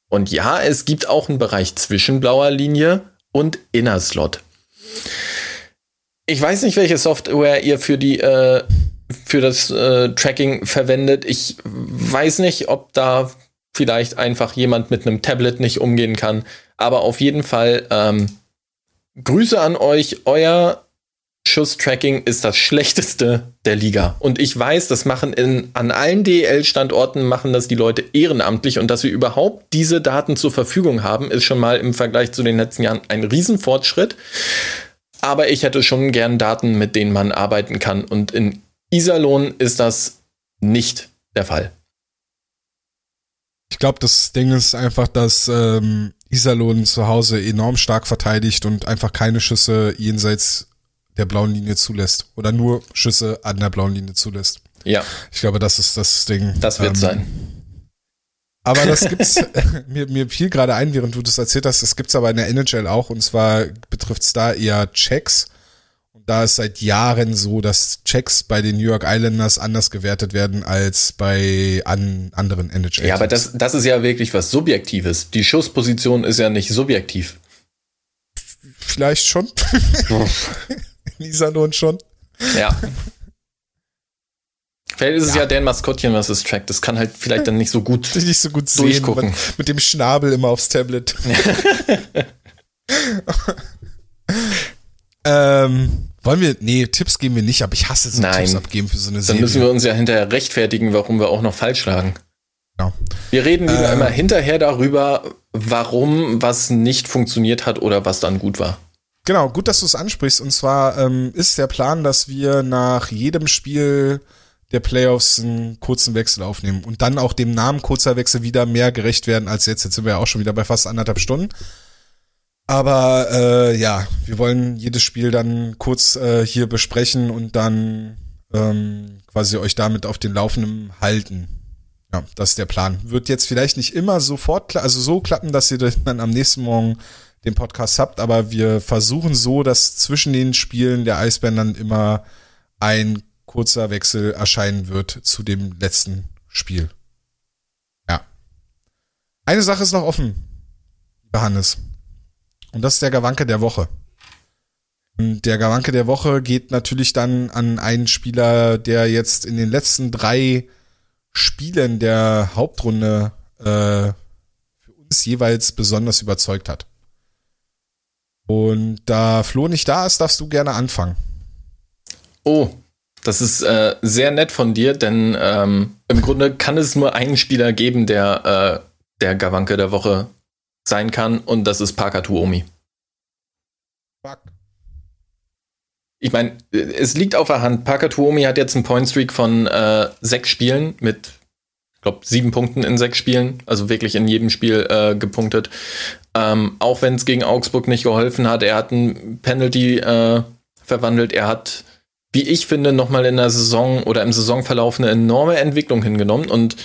Und ja, es gibt auch einen Bereich zwischen blauer Linie und Inner Slot. Ich weiß nicht, welche Software ihr für die äh, für das äh, Tracking verwendet. Ich weiß nicht, ob da vielleicht einfach jemand mit einem Tablet nicht umgehen kann. Aber auf jeden Fall ähm, Grüße an euch. Euer Schusstracking ist das schlechteste der Liga. Und ich weiß, das machen in, an allen DEL-Standorten machen das die Leute ehrenamtlich und dass wir überhaupt diese Daten zur Verfügung haben, ist schon mal im Vergleich zu den letzten Jahren ein Riesenfortschritt. Aber ich hätte schon gern Daten, mit denen man arbeiten kann. Und in Iserlohn ist das nicht der Fall. Ich glaube, das Ding ist einfach, dass ähm, Iserlohn zu Hause enorm stark verteidigt und einfach keine Schüsse jenseits der blauen Linie zulässt. Oder nur Schüsse an der blauen Linie zulässt. Ja. Ich glaube, das ist das Ding. Das wird ähm, sein. Aber das gibt's, mir, mir fiel gerade ein, während du das erzählt hast, das gibt's aber in der NHL auch, und zwar betrifft's da eher Checks da ist seit Jahren so, dass Checks bei den New York Islanders anders gewertet werden als bei an anderen NHL. Ja, aber das, das ist ja wirklich was Subjektives. Die Schussposition ist ja nicht subjektiv. Vielleicht schon. Oh. Iserlohn schon. Ja. Vielleicht ist es ja. ja deren Maskottchen, was es trackt. Das kann halt vielleicht dann nicht so gut, nicht so gut durchgucken. Sehen, mit dem Schnabel immer aufs Tablet. ähm, wollen wir, nee, Tipps geben wir nicht, aber ich hasse so Nein. Tipps abgeben für so eine Serie. Dann müssen wir uns ja hinterher rechtfertigen, warum wir auch noch falsch lagen. Ja. Wir reden lieber äh, immer hinterher darüber, warum was nicht funktioniert hat oder was dann gut war. Genau, gut, dass du es ansprichst. Und zwar ähm, ist der Plan, dass wir nach jedem Spiel der Playoffs einen kurzen Wechsel aufnehmen und dann auch dem Namen kurzer Wechsel wieder mehr gerecht werden als jetzt. Jetzt sind wir ja auch schon wieder bei fast anderthalb Stunden. Aber äh, ja, wir wollen jedes Spiel dann kurz äh, hier besprechen und dann ähm, quasi euch damit auf den Laufenden halten. Ja, das ist der Plan. Wird jetzt vielleicht nicht immer sofort, also so klappen, dass ihr dann am nächsten Morgen den Podcast habt, aber wir versuchen so, dass zwischen den Spielen der Eisbären dann immer ein kurzer Wechsel erscheinen wird zu dem letzten Spiel. Ja. Eine Sache ist noch offen, Hannes. Und das ist der Gawanke der Woche. Und der Gawanke der Woche geht natürlich dann an einen Spieler, der jetzt in den letzten drei Spielen der Hauptrunde äh, für uns jeweils besonders überzeugt hat. Und da Flo nicht da ist, darfst du gerne anfangen. Oh, das ist äh, sehr nett von dir, denn ähm, im Grunde kann es nur einen Spieler geben, der äh, der Gawanke der Woche sein kann und das ist Parker Tuomi. Fuck. Ich meine, es liegt auf der Hand. Parker Tuomi hat jetzt einen Point Streak von äh, sechs Spielen mit, glaube, sieben Punkten in sechs Spielen. Also wirklich in jedem Spiel äh, gepunktet. Ähm, auch wenn es gegen Augsburg nicht geholfen hat. Er hat ein Penalty äh, verwandelt. Er hat, wie ich finde, nochmal in der Saison oder im Saisonverlauf eine enorme Entwicklung hingenommen. Und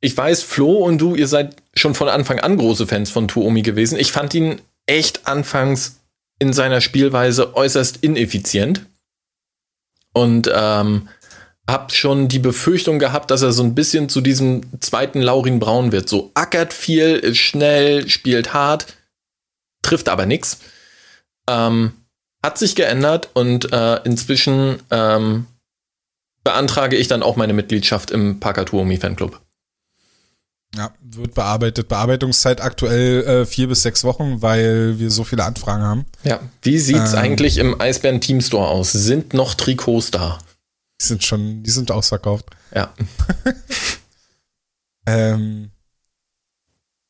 ich weiß, Flo und du, ihr seid schon von Anfang an große Fans von Tuomi gewesen. Ich fand ihn echt anfangs in seiner Spielweise äußerst ineffizient und ähm, hab schon die Befürchtung gehabt, dass er so ein bisschen zu diesem zweiten Laurin Braun wird. So ackert viel, ist schnell, spielt hart, trifft aber nichts. Ähm, hat sich geändert und äh, inzwischen ähm, beantrage ich dann auch meine Mitgliedschaft im Parker Tuomi Fanclub. Ja, wird bearbeitet. Bearbeitungszeit aktuell äh, vier bis sechs Wochen, weil wir so viele Anfragen haben. Ja, wie sieht's ähm, eigentlich im Eisbären Team Store aus? Sind noch Trikots da? Die sind schon, die sind ausverkauft. Ja. ähm,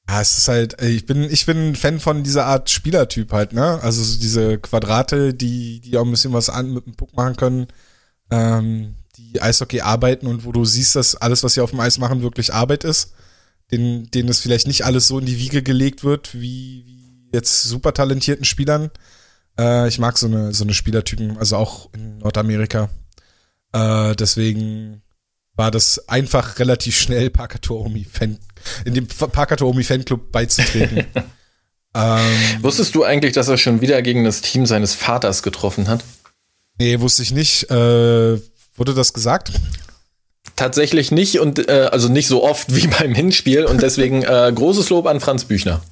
ja, es ist halt, ich bin, ich bin ein Fan von dieser Art Spielertyp halt, ne? Also diese Quadrate, die, die auch ein bisschen was an mit dem Puck machen können, ähm, die Eishockey arbeiten und wo du siehst, dass alles, was sie auf dem Eis machen, wirklich Arbeit ist denen, denen es vielleicht nicht alles so in die Wiege gelegt wird, wie, wie jetzt super talentierten Spielern. Äh, ich mag so eine, so eine Spielertypen, also auch in Nordamerika. Äh, deswegen war das einfach relativ schnell Parkatomi Fan, in dem Parkatomi Fanclub beizutreten. ähm, Wusstest du eigentlich, dass er schon wieder gegen das Team seines Vaters getroffen hat? Nee, wusste ich nicht. Äh, wurde das gesagt? Tatsächlich nicht und äh, also nicht so oft wie beim Hinspiel und deswegen äh, großes Lob an Franz Büchner.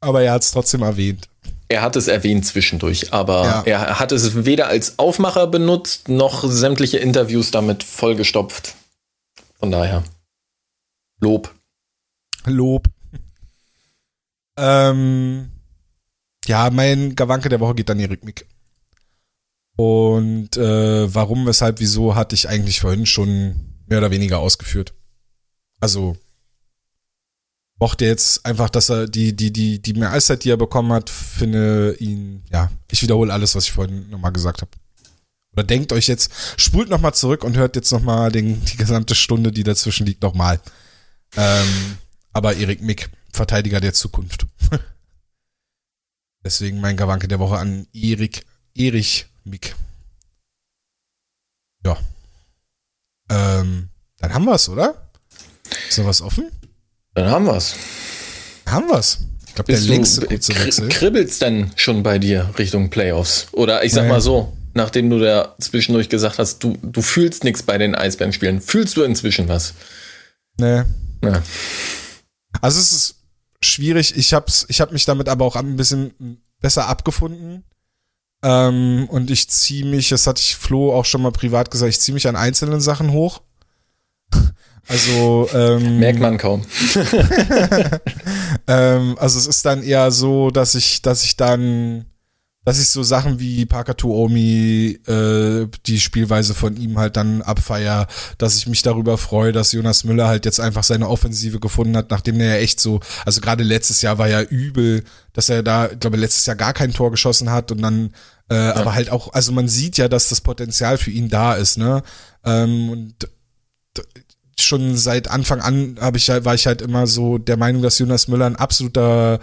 Aber er hat es trotzdem erwähnt. Er hat es erwähnt zwischendurch, aber ja. er hat es weder als Aufmacher benutzt, noch sämtliche Interviews damit vollgestopft. Von daher. Lob. Lob. ähm, ja, mein Gawanke der Woche geht an Erik Mick. Und äh, warum, weshalb, wieso, hatte ich eigentlich vorhin schon mehr oder weniger ausgeführt. Also mochte jetzt einfach, dass er die, die, die, die mehr Eiszeit, die er bekommen hat, finde ihn, ja, ich wiederhole alles, was ich vorhin nochmal gesagt habe. Oder denkt euch jetzt, spult nochmal zurück und hört jetzt nochmal die gesamte Stunde, die dazwischen liegt, nochmal. Ähm, aber Erik Mick, Verteidiger der Zukunft. Deswegen mein Gawanke der Woche an Erik, Erich Mick. Ja. Ähm, dann haben wir's, oder? Ist noch was offen? Dann haben wir's. Haben wir's. Ich glaube, der längste kurze Wechsel. Kribbelt's denn schon bei dir Richtung Playoffs? Oder ich sag nee. mal so, nachdem du da zwischendurch gesagt hast, du, du fühlst nichts bei den Eisbären-Spielen, fühlst du inzwischen was? Nee. Ja. Also es ist schwierig. Ich hab's, ich hab mich damit aber auch ein bisschen besser abgefunden. Ähm, und ich ziehe mich, das hatte ich Flo auch schon mal privat gesagt, ich ziehe mich an einzelnen Sachen hoch. Also ähm, merkt man kaum. ähm, also es ist dann eher so, dass ich, dass ich dann, dass ich so Sachen wie Parker Tuomi, äh, die Spielweise von ihm halt dann abfeier, dass ich mich darüber freue, dass Jonas Müller halt jetzt einfach seine Offensive gefunden hat, nachdem er ja echt so, also gerade letztes Jahr war ja übel, dass er da, ich glaube letztes Jahr gar kein Tor geschossen hat und dann äh, ja. aber halt auch, also man sieht ja, dass das Potenzial für ihn da ist, ne? Ähm, und schon seit Anfang an habe ich war ich halt immer so der Meinung, dass Jonas Müller ein absoluter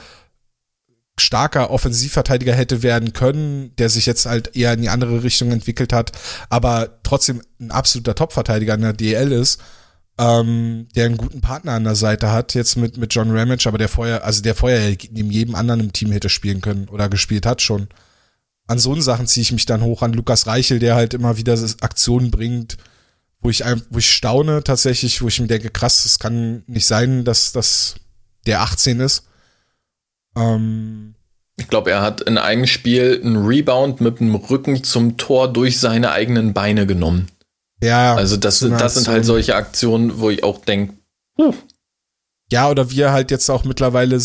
starker Offensivverteidiger hätte werden können, der sich jetzt halt eher in die andere Richtung entwickelt hat, aber trotzdem ein absoluter Topverteidiger in der DL ist, ähm, der einen guten Partner an der Seite hat, jetzt mit, mit John Ramage, aber der vorher, also der vorher neben jedem anderen im Team hätte spielen können oder gespielt hat schon. An so Sachen ziehe ich mich dann hoch an Lukas Reichel, der halt immer wieder Aktionen bringt, wo ich, wo ich staune tatsächlich, wo ich mir denke, krass, es kann nicht sein, dass, dass der 18 ist. Ähm, ich glaube, er hat in einem Spiel einen Rebound mit dem Rücken zum Tor durch seine eigenen Beine genommen. Ja. Also das, so das sind halt solche Aktionen, wo ich auch denke, huh. Ja, oder wie er halt jetzt auch mittlerweile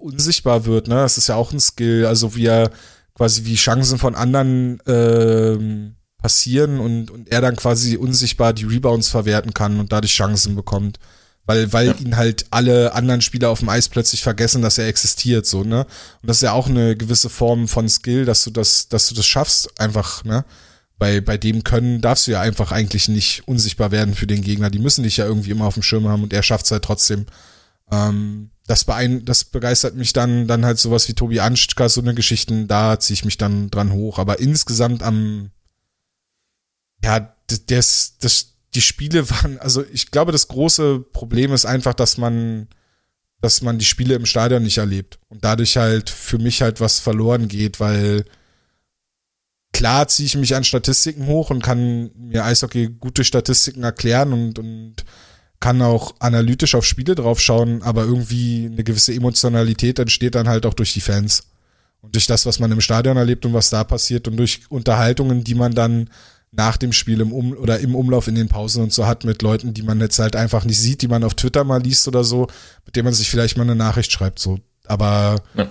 unsichtbar wird, ne? Das ist ja auch ein Skill. Also wie er quasi wie Chancen von anderen ähm, passieren und, und er dann quasi unsichtbar die Rebounds verwerten kann und dadurch Chancen bekommt. Weil, weil ja. ihn halt alle anderen Spieler auf dem Eis plötzlich vergessen, dass er existiert, so, ne? Und das ist ja auch eine gewisse Form von Skill, dass du das, dass du das schaffst, einfach, ne? Bei, bei dem Können darfst du ja einfach eigentlich nicht unsichtbar werden für den Gegner. Die müssen dich ja irgendwie immer auf dem Schirm haben und er schafft es halt trotzdem. Ähm, das, beein das begeistert mich dann, dann halt sowas wie Tobi Anstka, so eine Geschichten, da ziehe ich mich dann dran hoch. Aber insgesamt am, ja, das, das, die Spiele waren, also ich glaube, das große Problem ist einfach, dass man, dass man die Spiele im Stadion nicht erlebt und dadurch halt für mich halt was verloren geht, weil klar ziehe ich mich an Statistiken hoch und kann mir Eishockey gute Statistiken erklären und, und kann auch analytisch auf Spiele draufschauen, aber irgendwie eine gewisse Emotionalität entsteht dann halt auch durch die Fans. Und durch das, was man im Stadion erlebt und was da passiert und durch Unterhaltungen, die man dann nach dem Spiel im um oder im Umlauf in den Pausen und so hat mit Leuten, die man jetzt halt einfach nicht sieht, die man auf Twitter mal liest oder so, mit denen man sich vielleicht mal eine Nachricht schreibt, so. Aber ja.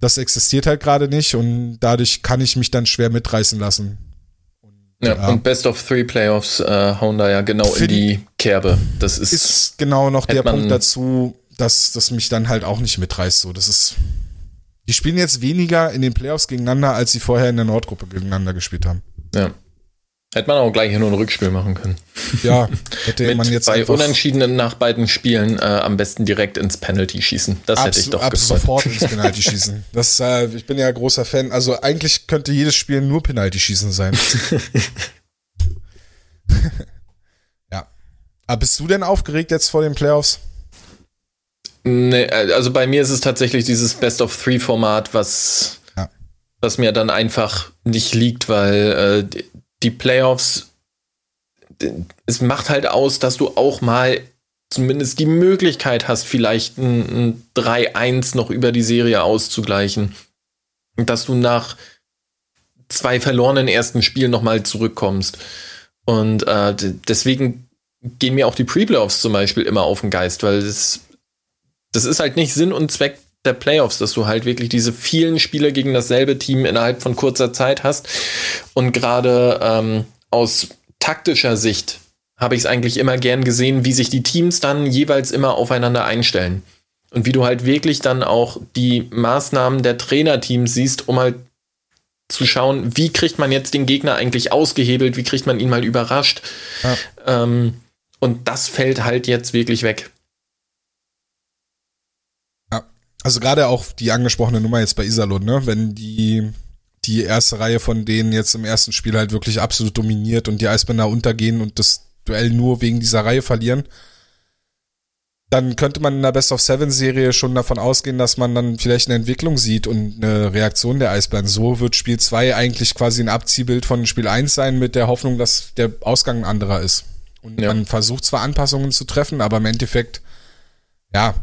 das existiert halt gerade nicht und dadurch kann ich mich dann schwer mitreißen lassen. Und, ja, ja, und Best of Three Playoffs äh, hauen da ja genau in die Kerbe. Das ist, ist genau noch der Punkt dazu, dass das mich dann halt auch nicht mitreißt. So, das ist. Die spielen jetzt weniger in den Playoffs gegeneinander, als sie vorher in der Nordgruppe gegeneinander gespielt haben. Ja. Hätte man auch gleich nur ein Rückspiel machen können. Ja, hätte man jetzt bei Unentschiedenen nach beiden Spielen äh, am besten direkt ins Penalty schießen. Das hätte ich doch ab gefreut. sofort ins Penalty schießen. Das, äh, ich bin ja großer Fan. Also eigentlich könnte jedes Spiel nur Penalty schießen sein. ja. Aber bist du denn aufgeregt jetzt vor den Playoffs? Nee, äh, also bei mir ist es tatsächlich dieses Best of Three Format, was, ja. was mir dann einfach nicht liegt, weil äh, die Playoffs, es macht halt aus, dass du auch mal zumindest die Möglichkeit hast, vielleicht ein, ein 3-1 noch über die Serie auszugleichen. Und dass du nach zwei verlorenen ersten Spielen nochmal zurückkommst. Und äh, deswegen gehen mir auch die Pre-Playoffs zum Beispiel immer auf den Geist, weil das, das ist halt nicht Sinn und Zweck der Playoffs, dass du halt wirklich diese vielen Spiele gegen dasselbe Team innerhalb von kurzer Zeit hast. Und gerade ähm, aus taktischer Sicht habe ich es eigentlich immer gern gesehen, wie sich die Teams dann jeweils immer aufeinander einstellen. Und wie du halt wirklich dann auch die Maßnahmen der Trainerteams siehst, um halt zu schauen, wie kriegt man jetzt den Gegner eigentlich ausgehebelt, wie kriegt man ihn mal überrascht. Ja. Ähm, und das fällt halt jetzt wirklich weg. Ja, also gerade auch die angesprochene Nummer jetzt bei Iserlohn, ne? Wenn die die erste Reihe von denen jetzt im ersten Spiel halt wirklich absolut dominiert und die Eisbänder untergehen und das Duell nur wegen dieser Reihe verlieren, dann könnte man in der Best of Seven Serie schon davon ausgehen, dass man dann vielleicht eine Entwicklung sieht und eine Reaktion der Eisbären. So wird Spiel 2 eigentlich quasi ein Abziehbild von Spiel 1 sein mit der Hoffnung, dass der Ausgang ein anderer ist. Und ja. man versucht zwar Anpassungen zu treffen, aber im Endeffekt, ja,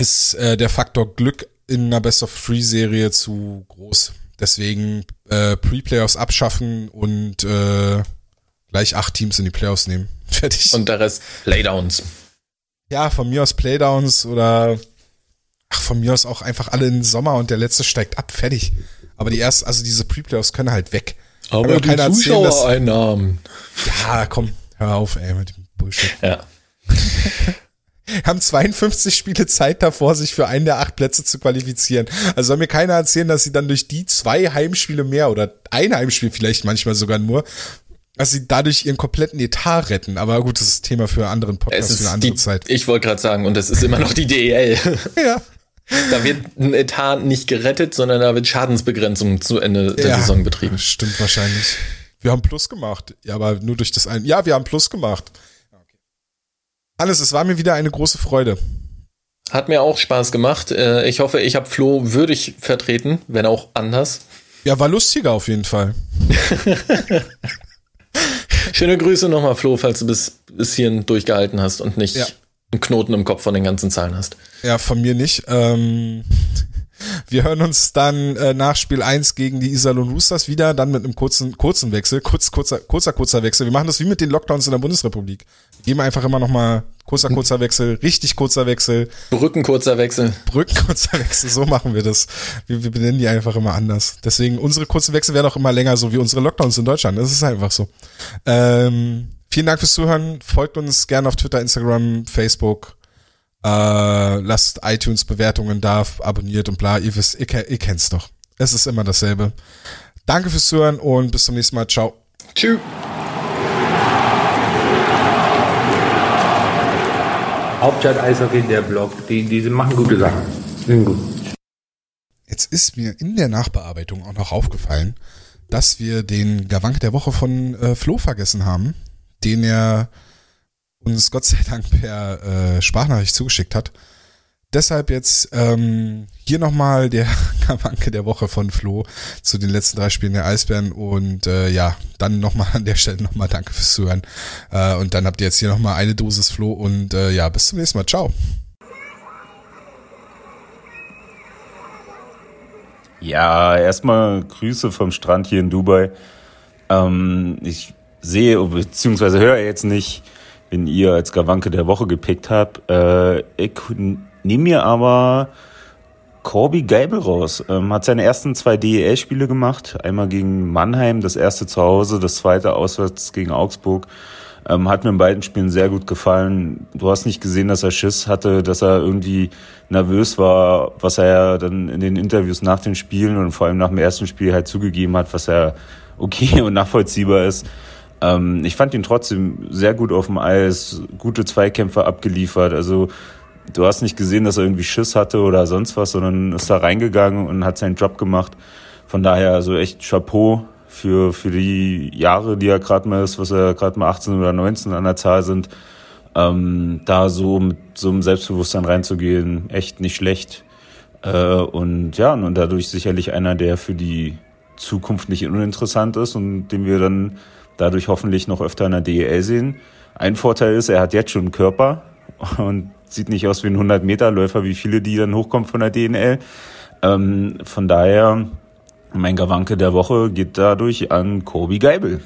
ist äh, der Faktor Glück in einer Best of Three Serie zu groß. Deswegen äh, Pre-Playoffs abschaffen und äh, gleich acht Teams in die Playoffs nehmen. Fertig. Und der Rest Playdowns. Ja, von mir aus Playdowns oder ach, von mir aus auch einfach alle in den Sommer und der letzte steigt ab. Fertig. Aber die ersten, also diese Pre-Playoffs können halt weg. Aber die Zuschauereinnahmen. Ja, komm, hör auf, ey, mit dem Bullshit. Ja. haben 52 Spiele Zeit davor, sich für einen der acht Plätze zu qualifizieren. Also soll mir keiner erzählen, dass sie dann durch die zwei Heimspiele mehr oder ein Heimspiel vielleicht manchmal sogar nur, dass sie dadurch ihren kompletten Etat retten. Aber gut, das ist Thema für einen anderen Podcast, für eine andere die, Zeit. Ich wollte gerade sagen, und es ist immer noch die DEL. ja. Da wird ein Etat nicht gerettet, sondern da wird Schadensbegrenzung zu Ende der ja, Saison betrieben. Stimmt wahrscheinlich. Wir haben Plus gemacht. Ja, aber nur durch das ein. Ja, wir haben Plus gemacht. Alles, es war mir wieder eine große Freude. Hat mir auch Spaß gemacht. Äh, ich hoffe, ich habe Flo würdig vertreten, wenn auch anders. Ja, war lustiger auf jeden Fall. Schöne Grüße nochmal, Flo, falls du bis, bis hierhin durchgehalten hast und nicht ja. einen Knoten im Kopf von den ganzen Zahlen hast. Ja, von mir nicht. Ähm, wir hören uns dann äh, nach Spiel 1 gegen die Iserlohn Roosters wieder, dann mit einem kurzen, kurzen Wechsel, kurz, kurzer, kurzer, kurzer Wechsel. Wir machen das wie mit den Lockdowns in der Bundesrepublik. Geben einfach immer noch mal kurzer, kurzer Wechsel, richtig kurzer Wechsel. Brückenkurzer Wechsel. Brückenkurzer Wechsel, so machen wir das. Wir, wir benennen die einfach immer anders. Deswegen, unsere kurzen Wechsel werden auch immer länger, so wie unsere Lockdowns in Deutschland. Das ist einfach so. Ähm, vielen Dank fürs Zuhören. Folgt uns gerne auf Twitter, Instagram, Facebook äh, lasst iTunes Bewertungen da, abonniert und bla. Ihr wisst, ihr, ihr kennt's doch. Es ist immer dasselbe. Danke fürs Zuhören und bis zum nächsten Mal. Ciao. Tschüss. Hauptstadt Eishockey, der Blog, die, die machen gute Sachen. Sind gut. Jetzt ist mir in der Nachbearbeitung auch noch aufgefallen, dass wir den Gawank der Woche von äh, Flo vergessen haben, den er uns Gott sei Dank per äh, Sprachnachricht zugeschickt hat. Deshalb jetzt ähm, hier nochmal der Kamanke der Woche von Flo zu den letzten drei Spielen der Eisbären und äh, ja, dann nochmal an der Stelle nochmal danke fürs Zuhören. Äh, und dann habt ihr jetzt hier nochmal eine Dosis Flo und äh, ja, bis zum nächsten Mal. Ciao. Ja, erstmal Grüße vom Strand hier in Dubai. Ähm, ich sehe bzw. höre jetzt nicht wenn ihr als Gawanke der Woche gepickt habt. Äh, ich nehme mir aber Corby Geibel raus. Ähm, hat seine ersten zwei DEL-Spiele gemacht. Einmal gegen Mannheim, das erste zu Hause, das zweite auswärts gegen Augsburg. Ähm, hat mir in beiden Spielen sehr gut gefallen. Du hast nicht gesehen, dass er Schiss hatte, dass er irgendwie nervös war, was er ja dann in den Interviews nach den Spielen und vor allem nach dem ersten Spiel halt zugegeben hat, was er okay und nachvollziehbar ist. Ähm, ich fand ihn trotzdem sehr gut auf dem Eis, gute Zweikämpfe abgeliefert. Also du hast nicht gesehen, dass er irgendwie Schiss hatte oder sonst was, sondern ist da reingegangen und hat seinen Job gemacht. Von daher also echt Chapeau für, für die Jahre, die er gerade mal ist, was er gerade mal 18 oder 19 an der Zahl sind. ähm, da so mit so einem Selbstbewusstsein reinzugehen, echt nicht schlecht. Äh, und ja, und dadurch sicherlich einer, der für die Zukunft nicht uninteressant ist und den wir dann dadurch hoffentlich noch öfter in der DEL sehen. Ein Vorteil ist, er hat jetzt schon einen Körper und sieht nicht aus wie ein 100-Meter-Läufer, wie viele, die dann hochkommen von der DNL. Ähm, von daher, mein Gawanke der Woche geht dadurch an Kobi Geibel.